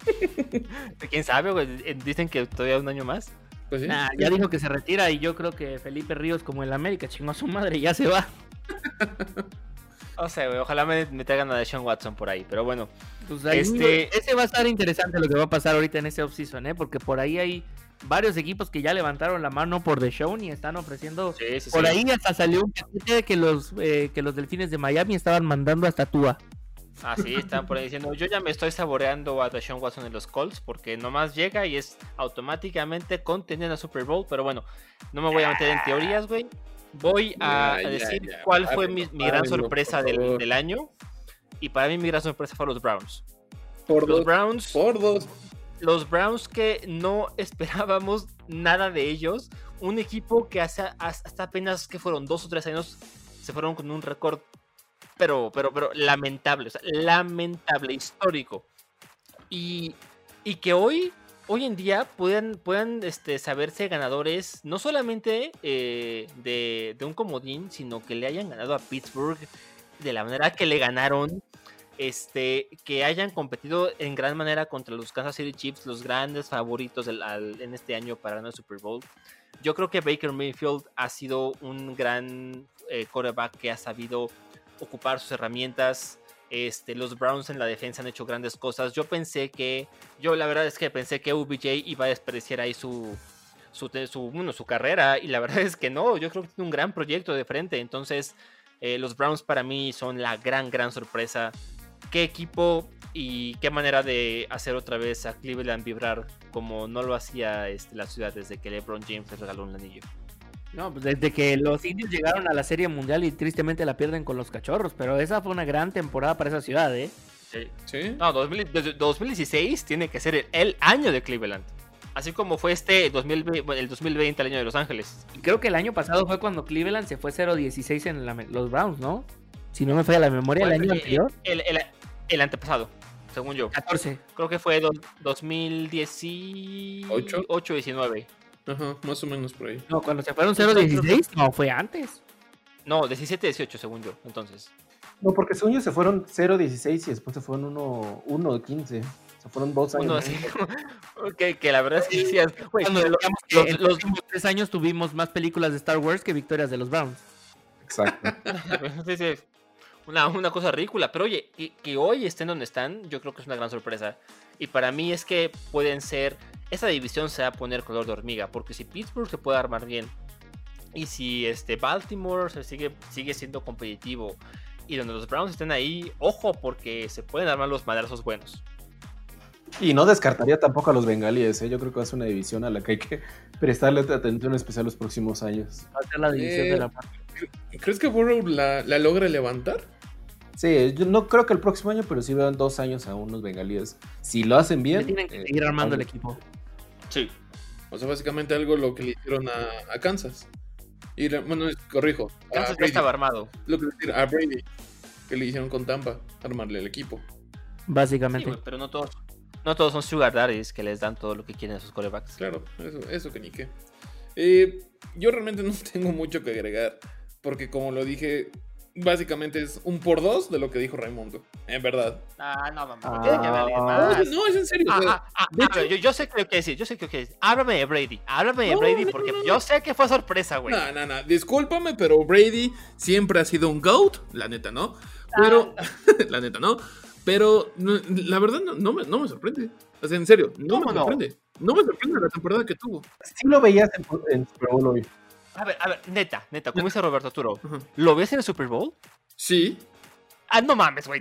[SPEAKER 1] *laughs*
[SPEAKER 3] ¿Quién sabe? güey? Dicen que todavía un año más.
[SPEAKER 4] Pues sí.
[SPEAKER 1] Nah, ya dijo que se retira y yo creo que Felipe Ríos, como en la América, chingó a su madre, ya se va. *laughs*
[SPEAKER 3] O sea, güey, ojalá me, me traigan a Deshaun Watson por ahí, pero bueno.
[SPEAKER 1] Pues ahí,
[SPEAKER 3] Este-
[SPEAKER 1] Ese va a estar interesante lo que va a pasar ahorita en ese offseason, ¿eh? Porque por ahí hay varios equipos que ya levantaron la mano por The Show y están ofreciendo.
[SPEAKER 3] Sí, sí,
[SPEAKER 1] Por
[SPEAKER 3] sí.
[SPEAKER 1] ahí hasta salió un paquete de que los, eh, que los delfines de Miami estaban mandando hasta Tua.
[SPEAKER 3] Ah, sí, están por ahí diciendo, yo ya me estoy saboreando a Deshaun Watson en los Colts porque nomás llega y es automáticamente contendiente a Super Bowl, pero bueno, no me voy a meter en teorías, güey. Voy a,
[SPEAKER 4] Ya,
[SPEAKER 3] a
[SPEAKER 4] ya,
[SPEAKER 3] decir
[SPEAKER 4] ya,
[SPEAKER 3] cuál fue mi, mi gran sorpresa del año. Y para mí mi gran sorpresa fue los Browns.
[SPEAKER 4] por
[SPEAKER 3] Los
[SPEAKER 4] dos.
[SPEAKER 3] Browns,
[SPEAKER 4] Por dos.
[SPEAKER 3] los Browns que no *laughs* esperábamos nada de ellos. Un equipo que hace, hasta apenas que fueron dos o tres años se fueron con un récord, pero, pero, pero lamentable, o sea, lamentable, histórico. Y, y que hoy, hoy en día puedan, puedan este, saberse ganadores, no solamente eh, de, de un comodín, sino que le hayan ganado a Pittsburgh de la manera que le ganaron este, que hayan competido en gran manera contra los Kansas City Chiefs, los grandes favoritos del- al- en este año para ganar el Super Bowl. Yo creo que Baker Mayfield ha sido un gran eh, quarterback que ha sabido ocupar sus herramientas. Este, los Browns en la defensa han hecho grandes cosas. Yo pensé que, yo la verdad es que pensé que OBJ iba a desperdiciar ahí su, su, su, bueno, su carrera y la *laughs* verdad es que no, yo creo que tiene un gran proyecto de frente. Entonces, eh, los Browns para mí son la gran, gran sorpresa qué equipo y qué manera de hacer otra vez a Cleveland vibrar como no lo hacía este, la ciudad desde que LeBron James le regaló un anillo.
[SPEAKER 1] No, pues desde que los indios llegaron a la Serie Mundial y tristemente la pierden con los cachorros, pero esa fue una gran temporada para esa ciudad, ¿eh?
[SPEAKER 4] Sí.
[SPEAKER 3] No, 2000 desde 2016 tiene que ser el, el año de Cleveland. Así como fue este 2020, bueno, el 2020, el año de Los Ángeles.
[SPEAKER 1] Y creo que el año pasado fue cuando Cleveland se fue 0-16 en la los Browns, ¿no? Si no me falla la memoria, el
[SPEAKER 3] Bueno,
[SPEAKER 1] año anterior,
[SPEAKER 3] El, el- el antepasado, según yo.
[SPEAKER 1] 14.
[SPEAKER 3] Creo que fue do- 2018
[SPEAKER 4] ¿Ocho?
[SPEAKER 3] 19.
[SPEAKER 4] Ajá, más o menos por ahí.
[SPEAKER 1] No, cuando se fueron 0-16, no, fue antes.
[SPEAKER 3] No, 17-18 según yo, entonces.
[SPEAKER 5] No, porque según yo se fueron 0-16 y después se fueron 1-15. Se fueron dos años.
[SPEAKER 3] Uno así como- que, que la verdad es que güey,
[SPEAKER 1] Cuando
[SPEAKER 3] los
[SPEAKER 1] los- últimos tres años tuvimos más películas de Star Wars que victorias de los Browns.
[SPEAKER 5] Exacto. *laughs*
[SPEAKER 3] Sí, sí, Una, una cosa ridícula, pero oye, que, que hoy estén donde están, yo creo que es una gran sorpresa. Y para mí es que pueden ser, esa división se va a poner color de hormiga, porque si Pittsburgh se puede armar bien, y si este Baltimore se sigue, sigue siendo competitivo, y donde los Browns estén ahí, ojo, porque se pueden armar los madrazos buenos.
[SPEAKER 5] Y no descartaría tampoco a los bengalíes. ¿eh? Yo creo que ser una división a la que hay que prestarle atención especial los próximos años.
[SPEAKER 1] Va a ser la división
[SPEAKER 4] Eh,
[SPEAKER 1] de la
[SPEAKER 4] ¿Crees que Burrow la, la logra levantar?
[SPEAKER 5] Sí, yo no creo que el próximo año, pero sí veo en dos años a unos bengalíes. Si lo hacen
[SPEAKER 1] Le
[SPEAKER 5] bien.
[SPEAKER 1] tienen que
[SPEAKER 5] eh,
[SPEAKER 1] seguir armando el equipo.
[SPEAKER 3] Sí.
[SPEAKER 4] O sea, básicamente algo lo que le hicieron a, a Kansas. Y, bueno, corrijo.
[SPEAKER 3] Kansas ya estaba armado.
[SPEAKER 4] Lo que le hicieron a Brady. Que le hicieron con Tampa. Armarle el equipo.
[SPEAKER 1] Básicamente.
[SPEAKER 3] pero no todos, No todos son sugar daddies que les dan todo lo que quieren a sus corebacks.
[SPEAKER 4] Claro, eso, eso que ni qué. Eh, yo realmente no *laughs* tengo mucho que agregar, porque como lo dije, básicamente es un por dos de lo que dijo Raimundo, en verdad.
[SPEAKER 3] Ah, no, mamá.
[SPEAKER 5] Ah.
[SPEAKER 3] tiene que valer
[SPEAKER 4] No,
[SPEAKER 3] más.
[SPEAKER 4] no, es en serio. o
[SPEAKER 3] Ah,
[SPEAKER 4] sea,
[SPEAKER 3] ah, ah,
[SPEAKER 4] de
[SPEAKER 3] ah,
[SPEAKER 4] hecho-
[SPEAKER 3] yo, yo sé que lo que decir, yo sé que lo que decir. Háblame de Brady, háblame de
[SPEAKER 4] No,
[SPEAKER 3] Brady
[SPEAKER 4] no,
[SPEAKER 3] porque
[SPEAKER 4] no, no.
[SPEAKER 3] yo sé que fue sorpresa, güey.
[SPEAKER 4] No, no, no, discúlpame, pero Brady siempre ha sido un GOAT, la neta, ¿no? Pero, *laughs* la neta, ¿no? Pero no, la verdad no, no me, no me sorprende. O sea, en serio, no
[SPEAKER 3] ¿Cómo
[SPEAKER 4] me
[SPEAKER 3] no?
[SPEAKER 4] sorprende. No me sorprende la temporada que tuvo.
[SPEAKER 5] Sí lo veías en, en Super Bowl hoy.
[SPEAKER 3] A ver, a ver, neta, neta, como dice Roberto Arturo. ¿lo ves en el Super Bowl?
[SPEAKER 4] Sí,
[SPEAKER 3] Ah, no mames, güey.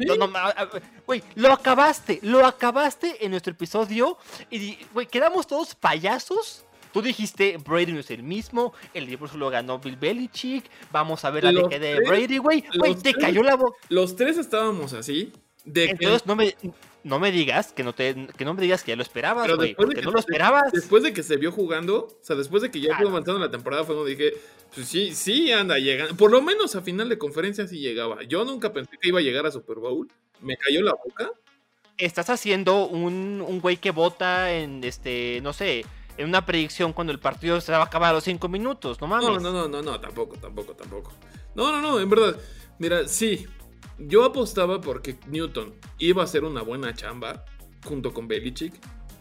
[SPEAKER 3] Güey, lo acabaste. Lo acabaste en nuestro episodio. Y, güey, quedamos todos payasos. Tú dijiste, Brady no es el mismo. El libro solo ganó Bill Belichick. Vamos a ver la
[SPEAKER 4] Los
[SPEAKER 3] de Brady, güey. Güey, te
[SPEAKER 4] tres-
[SPEAKER 3] cayó la boca.
[SPEAKER 4] los tres estábamos así. De que,
[SPEAKER 3] Entonces, no me, no me digas que no, te, que no me digas que ya lo esperabas,
[SPEAKER 4] Pero
[SPEAKER 3] güey.
[SPEAKER 4] después de que
[SPEAKER 3] no lo
[SPEAKER 4] se-
[SPEAKER 3] esperabas.
[SPEAKER 4] después de que se vio jugando, o sea, después de que ya
[SPEAKER 3] Ah,
[SPEAKER 4] fue avanzando la temporada, fue cuando dije, pues sí, sí anda llegando. Por lo menos a final de conferencia sí llegaba. Yo nunca pensé que iba a llegar a Super Bowl. Me cayó la boca.
[SPEAKER 3] Estás haciendo un, un güey que vota en, este, no sé, en una predicción cuando el partido se va a acabar a los cinco minutos. No mames.
[SPEAKER 4] No, no, no, no, no, tampoco, tampoco, tampoco. No, no, no, en verdad. Mira, sí. Yo apostaba porque Newton iba a hacer una buena chamba junto con Belichick.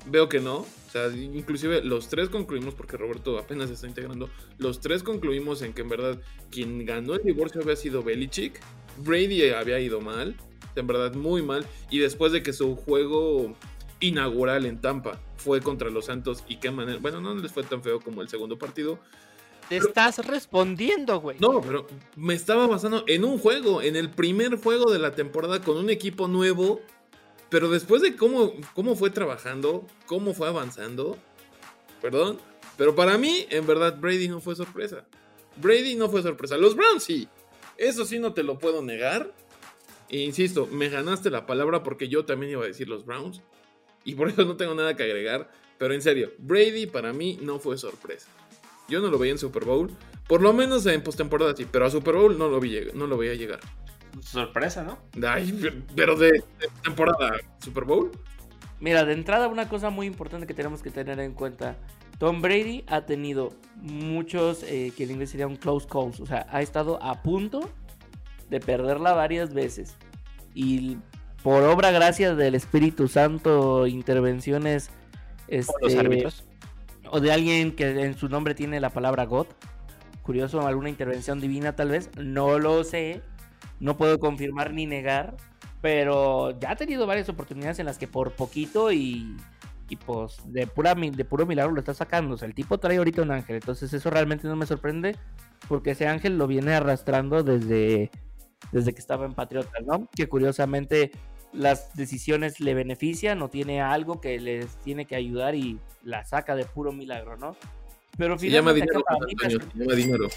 [SPEAKER 4] Veo que no. O sea, inclusive los tres concluimos, porque Roberto apenas se está integrando, los tres concluimos en que en verdad quien ganó el divorcio había sido Belichick. Brady había ido mal, en verdad muy mal. Y después de que su juego inaugural en Tampa fue contra los Santos y qué manera, bueno, no les fue tan feo como el segundo partido,
[SPEAKER 3] Te estás respondiendo, güey.
[SPEAKER 4] no, pero me estaba basando en un juego, en el primer juego de la temporada con un equipo nuevo. Pero después de cómo, cómo fue trabajando, cómo fue avanzando, perdón, pero para mí, en verdad, Brady no fue sorpresa. Brady no fue sorpresa. Los Browns sí. Eso sí no te lo puedo negar. E insisto, me ganaste la palabra porque yo también iba a decir los Browns. Y por eso no tengo nada que agregar. Pero en serio, Brady para mí no fue sorpresa. Yo no lo veía en Super Bowl. Por lo menos en postemporada sí, pero a Super Bowl no lo, vi, no lo veía llegar.
[SPEAKER 3] Sorpresa, ¿no?
[SPEAKER 4] Ay, pero de, de temporada Super Bowl.
[SPEAKER 1] Mira, de entrada una cosa muy importante que tenemos que tener en cuenta. Tom Brady ha tenido muchos, eh, que en inglés sería un close calls. O sea, ha estado a punto de perderla varias veces. Y por obra gracia del Espíritu Santo, intervenciones...
[SPEAKER 3] Por los
[SPEAKER 1] este,
[SPEAKER 3] árbitros.
[SPEAKER 1] O de alguien que en su nombre tiene la palabra God. Curioso, alguna intervención divina tal vez. No lo sé. No puedo confirmar ni negar. Pero ya ha tenido varias oportunidades en las que por poquito y, y pues de, pura, de puro milagro lo está sacando. O sea, el tipo trae ahorita un ángel. Entonces eso realmente no me sorprende. Porque ese ángel lo viene arrastrando desde, desde que estaba en Patriotas, ¿no? Que curiosamente las decisiones le benefician o tiene algo que les tiene que ayudar y la saca de puro milagro, ¿no? Pero
[SPEAKER 4] Se llama dinero, Antonio, se llama dinero.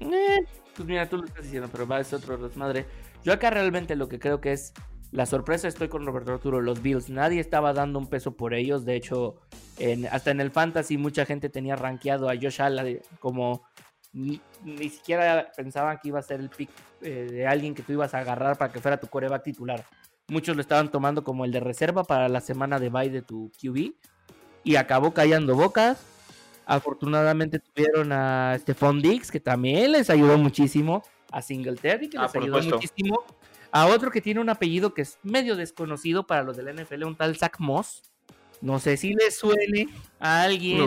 [SPEAKER 1] eh, pues mira, tú lo estás diciendo, pero va, es otro desmadre. Yo acá realmente lo que creo que es la sorpresa, estoy con Roberto Arturo, los Bills. Nadie estaba dando un peso por ellos. De hecho, en- hasta en el Fantasy mucha gente tenía rankeado a Josh Allen como ni, ni siquiera pensaban que iba a ser el pick eh, de alguien que tú ibas a agarrar para que fuera tu coreback titular. Muchos lo estaban tomando como el de reserva para la semana de bye de tu QB y acabó callando bocas. Afortunadamente tuvieron a Stephon Diggs, que también les ayudó muchísimo. A Singletary, que
[SPEAKER 3] Ah,
[SPEAKER 1] les ayudó
[SPEAKER 3] supuesto.
[SPEAKER 1] muchísimo. A otro que tiene un apellido que es medio desconocido para los del NFL, un tal Zach Moss. No sé si le suene a alguien,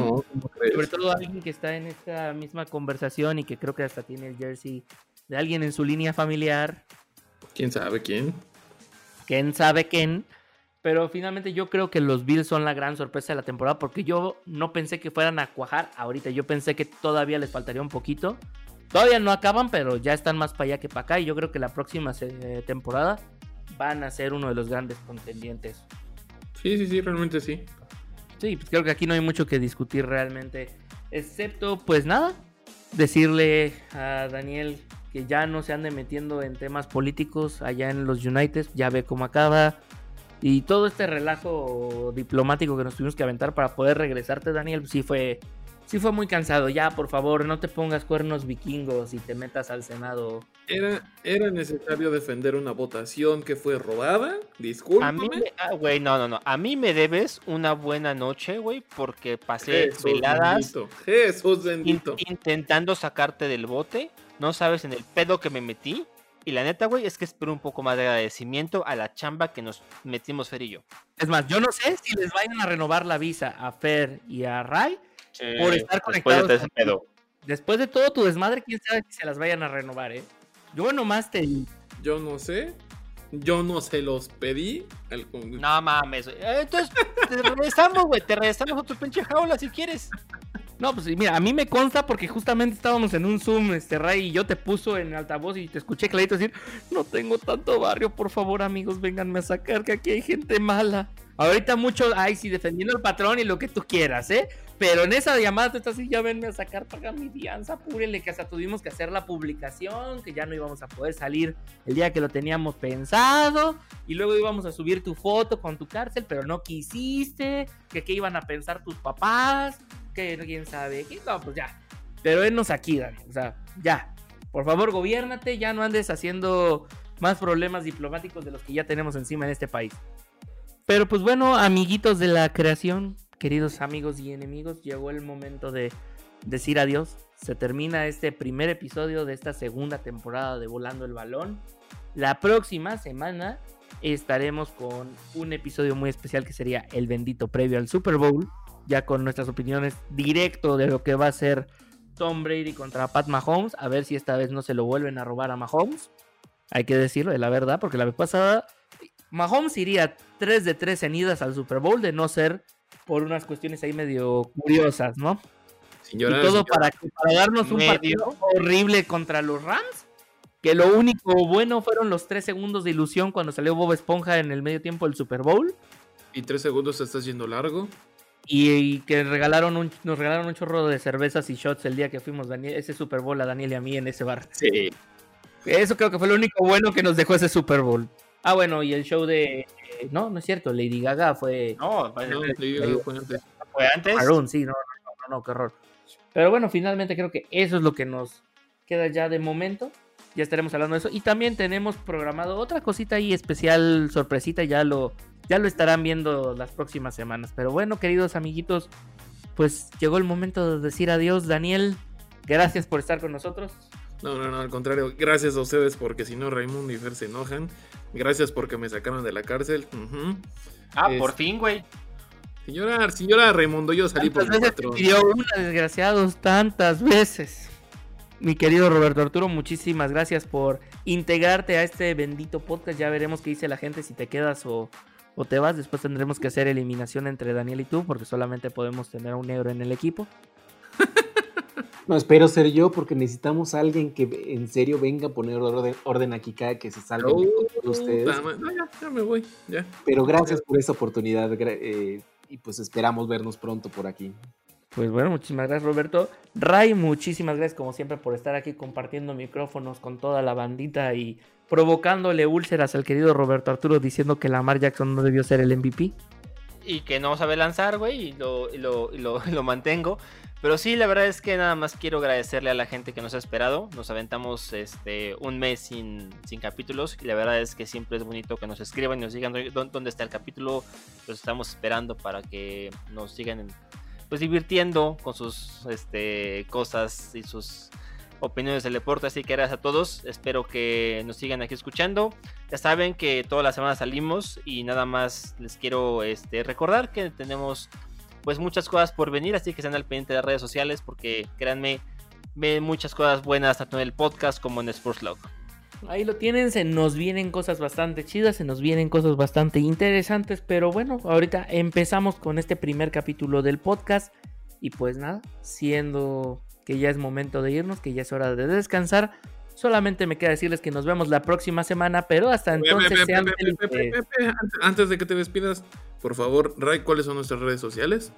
[SPEAKER 1] sobre todo a alguien que está en esta misma conversación y que creo que hasta tiene el jersey de alguien en su línea familiar.
[SPEAKER 4] ¿Quién sabe quién?
[SPEAKER 1] Quién sabe quién. Pero finalmente yo creo que los Bills son la gran sorpresa de la temporada porque yo no pensé que fueran a cuajar ahorita. Yo pensé que todavía les faltaría un poquito. Todavía no acaban, pero ya están más para allá que para acá. Y yo creo que la próxima eh, temporada van a ser uno de los grandes contendientes.
[SPEAKER 4] Sí, sí, sí, realmente sí.
[SPEAKER 1] Sí, pues creo que aquí no hay mucho que discutir realmente. Excepto, pues nada, decirle a Daniel que ya no se ande metiendo en temas políticos allá en los United. Ya ve cómo acaba. Y todo este relajo diplomático que nos tuvimos que aventar para poder regresarte, Daniel, sí fue, sí fue muy cansado. Ya, por favor, no te pongas cuernos vikingos y te metas al Senado.
[SPEAKER 4] Era, era necesario defender una votación que fue robada. Discúlpame.
[SPEAKER 3] A mí, me- ah, güey, no, no, no. A mí me debes una buena noche, güey, porque pasé
[SPEAKER 4] Jesús
[SPEAKER 3] veladas
[SPEAKER 4] bendito. Jesús
[SPEAKER 3] in-
[SPEAKER 4] bendito.
[SPEAKER 3] intentando sacarte del bote. No sabes en el pedo que me metí. Y la neta, güey, es que espero un poco más de agradecimiento a la chamba que nos metimos Fer y yo.
[SPEAKER 1] Es más, yo no sé si les vayan a renovar la visa a Fer y a Ray. Por estar
[SPEAKER 3] Después de
[SPEAKER 1] conectados
[SPEAKER 3] pedo.
[SPEAKER 1] Después de todo tu desmadre, quién sabe si se las vayan a renovar, ¿eh? Yo nomás te.
[SPEAKER 4] Yo no sé. Yo no se los pedí. al-
[SPEAKER 3] No mames. Eh, Entonces, te regresamos, güey. Te regresamos a tu pinche jaula si quieres.
[SPEAKER 1] No, pues mira, a mí me consta porque justamente estábamos en un Zoom, este Ray, y yo te puso en altavoz y te escuché clarito decir, no tengo tanto barrio, por favor amigos, vénganme a sacar que aquí hay gente mala. Ahorita mucho, ay, sí, defendiendo al patrón y lo que tú quieras, ¿eh? Pero en esa llamada tú estás así, ya venme a sacar, paga mi fianza, apúrele, que hasta tuvimos que hacer la publicación, que ya no íbamos a poder salir el día que lo teníamos pensado, y luego íbamos a subir tu foto con tu cárcel, pero no quisiste, que qué iban a pensar tus papás, que quién sabe, que no, pues ya. Pero él nos aquí, Dani, o sea, ya. Por favor, gobiérnate, ya no andes haciendo más problemas diplomáticos de los que ya tenemos encima en este país. Pero pues bueno, amiguitos de la creación, queridos amigos y enemigos, llegó el momento de decir adiós. Se termina este primer episodio de esta segunda temporada de Volando el Balón. La próxima semana estaremos con un episodio muy especial que sería el bendito previo al Super Bowl, ya con nuestras opiniones directo de lo que va a ser Tom Brady contra Pat Mahomes, a ver si esta vez no se lo vuelven a robar a Mahomes. Hay que decirlo, de la verdad, porque la vez pasada Mahomes iría 3 de 3 en idas al Super Bowl de no ser por unas cuestiones ahí medio curiosas, ¿no?
[SPEAKER 4] Señora,
[SPEAKER 1] y todo
[SPEAKER 4] señora,
[SPEAKER 1] para, para darnos un
[SPEAKER 3] Medio.
[SPEAKER 1] partido horrible contra los Rams. Que lo único bueno fueron los 3 segundos de ilusión cuando salió Bob Esponja en el medio tiempo del Super Bowl.
[SPEAKER 4] Y tres segundos te estás yendo largo.
[SPEAKER 1] Y, y que regalaron un, nos regalaron un chorro de cervezas y shots el día que fuimos Daniel, ese Super Bowl a Daniel y a mí en ese bar.
[SPEAKER 4] Sí.
[SPEAKER 1] Eso creo que fue lo único bueno que nos dejó ese Super Bowl. Ah, bueno, y el show de... eh, no, no es cierto, Lady Gaga fue...
[SPEAKER 3] No,
[SPEAKER 4] digo, fue antes.
[SPEAKER 3] fue antes.
[SPEAKER 1] Maroon, sí, no, no, no, no, qué horror. Pero bueno, finalmente creo que eso es lo que nos queda ya de momento. Ya estaremos hablando de eso. Y también tenemos programado otra cosita ahí especial, sorpresita, ya lo, ya lo estarán viendo las próximas semanas. Pero bueno, queridos amiguitos, pues llegó el momento de decir adiós. Daniel, gracias por estar con nosotros.
[SPEAKER 4] No, no, no, al contrario. Gracias a ustedes porque si no Raimundo y Fer se enojan. Gracias porque me sacaron de la cárcel.
[SPEAKER 3] Ah,
[SPEAKER 4] Es-
[SPEAKER 3] por fin, güey.
[SPEAKER 4] Señora, señora Raimundo, yo salí por
[SPEAKER 1] veces
[SPEAKER 4] patrón.
[SPEAKER 1] pidió una, desgraciados, tantas veces. Mi querido Roberto Arturo, muchísimas gracias por integrarte a este bendito podcast. Ya veremos qué dice la gente si te quedas o, o te vas. Después tendremos que hacer eliminación entre Daniel y tú, porque solamente podemos tener a un negro en el equipo. *laughs*
[SPEAKER 5] No, espero ser yo porque necesitamos a alguien que en serio venga a poner orden, orden aquí cada que se salga
[SPEAKER 4] Oh,
[SPEAKER 5] de ustedes.
[SPEAKER 4] No, ya, ya me voy. Ya.
[SPEAKER 5] Pero gracias por esa oportunidad eh, y pues esperamos vernos pronto por aquí.
[SPEAKER 1] Pues bueno, muchísimas gracias Roberto. Ray, muchísimas gracias como siempre por estar aquí compartiendo micrófonos con toda la bandita y provocándole úlceras al querido Roberto Arturo diciendo que Lamar Jackson no debió ser el MVP.
[SPEAKER 3] Y que no sabe lanzar, güey, y lo, lo, *laughs* lo, mantengo. Pero sí, la verdad es que nada más quiero agradecerle a la gente que nos ha esperado. Nos aventamos este un mes sin, sin capítulos. Y la verdad es que siempre es bonito que nos escriban y nos digan dó- dónde está el capítulo. Los estamos esperando para que nos sigan pues divirtiendo con sus este, cosas y sus opiniones del deporte. Así que gracias a todos. Espero que nos sigan aquí escuchando. Ya saben que todas las semanas salimos y nada más les quiero este, recordar que tenemos pues muchas cosas por venir, así que estén al pendiente de las redes sociales porque créanme, ven muchas cosas buenas tanto en el podcast como en Sportslog.
[SPEAKER 1] Ahí lo tienen, se nos vienen cosas bastante chidas, se nos vienen cosas bastante interesantes, pero bueno, ahorita empezamos con este primer capítulo del podcast y pues nada, siendo que ya es momento de irnos, que ya es hora de descansar, solamente me queda decirles que nos vemos la próxima semana, pero hasta entonces
[SPEAKER 4] Pepe,
[SPEAKER 1] sean.
[SPEAKER 4] Pepe, antes- Antes de que te despidas, por favor, Ray, ¿cuáles son nuestras redes sociales?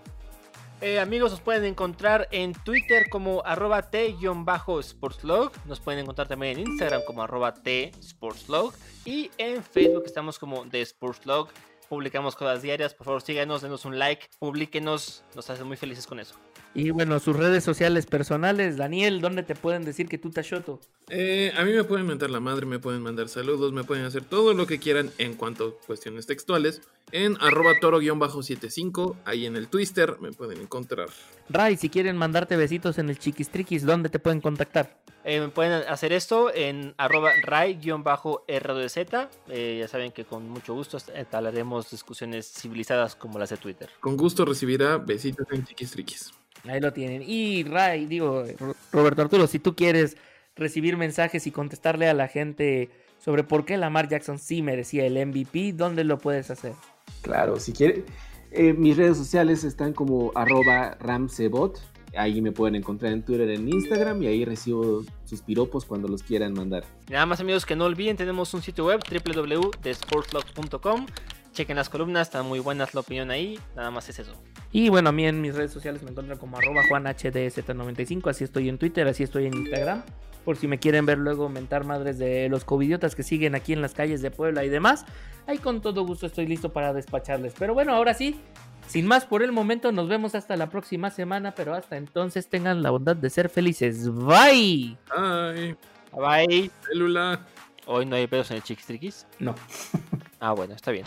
[SPEAKER 3] Eh, amigos, nos pueden encontrar en Twitter como arroba t-sportslog. Nos pueden encontrar también en Instagram como arroba t-sportslog. Y en Facebook estamos como The Sportslog. publicamos cosas diarias. Por favor, síganos, denos un like, publíquenos, nos hacen muy felices con eso.
[SPEAKER 1] Y bueno, sus redes sociales personales, Daniel, ¿dónde te pueden decir que tú te shoto?
[SPEAKER 4] Eh, a mí me pueden mentar la madre, me pueden mandar saludos, me pueden hacer todo lo que quieran en cuanto a cuestiones textuales. En arroba toro-75, ahí en el Twitter me pueden encontrar.
[SPEAKER 1] Ray, si quieren mandarte besitos en el chiquistriquis, ¿dónde te pueden contactar?
[SPEAKER 3] Eh, pueden hacer esto en arroba ray-rdz. Eh, ya saben que con mucho gusto hablaremos discusiones civilizadas como las de Twitter.
[SPEAKER 4] Con gusto recibirá besitos en chiquistriquis.
[SPEAKER 1] Ahí lo tienen. Y Ray, digo, Roberto Arturo, si tú quieres recibir mensajes y contestarle a la gente sobre por qué Lamar Jackson sí merecía el MVP, ¿dónde lo puedes hacer?
[SPEAKER 5] Claro, si quiere. Eh, mis redes sociales están como arroba ramsebot. Ahí me pueden encontrar en Twitter, en Instagram y ahí recibo sus piropos cuando los quieran mandar.
[SPEAKER 3] Nada más amigos que no olviden, tenemos un sitio web www.sportslog.com. Chequen las columnas, están muy buenas la opinión ahí. Nada más es eso.
[SPEAKER 1] Y bueno, a mí en mis redes sociales me encuentran como arroba juanhdz95, así estoy en Twitter, así estoy en Instagram. Por si me quieren ver luego mentar madres de los covidiotas que siguen aquí en las calles de Puebla y demás. Ahí con todo gusto estoy listo para despacharles. Pero bueno, ahora sí, sin más por el momento, nos vemos hasta la próxima semana. Pero hasta entonces tengan la bondad de ser felices. Bye.
[SPEAKER 4] Ay,
[SPEAKER 3] Bye.
[SPEAKER 4] célula.
[SPEAKER 3] Hoy no hay pedos en el Chiquistriquis.
[SPEAKER 1] No.
[SPEAKER 3] Ah, bueno, está bien.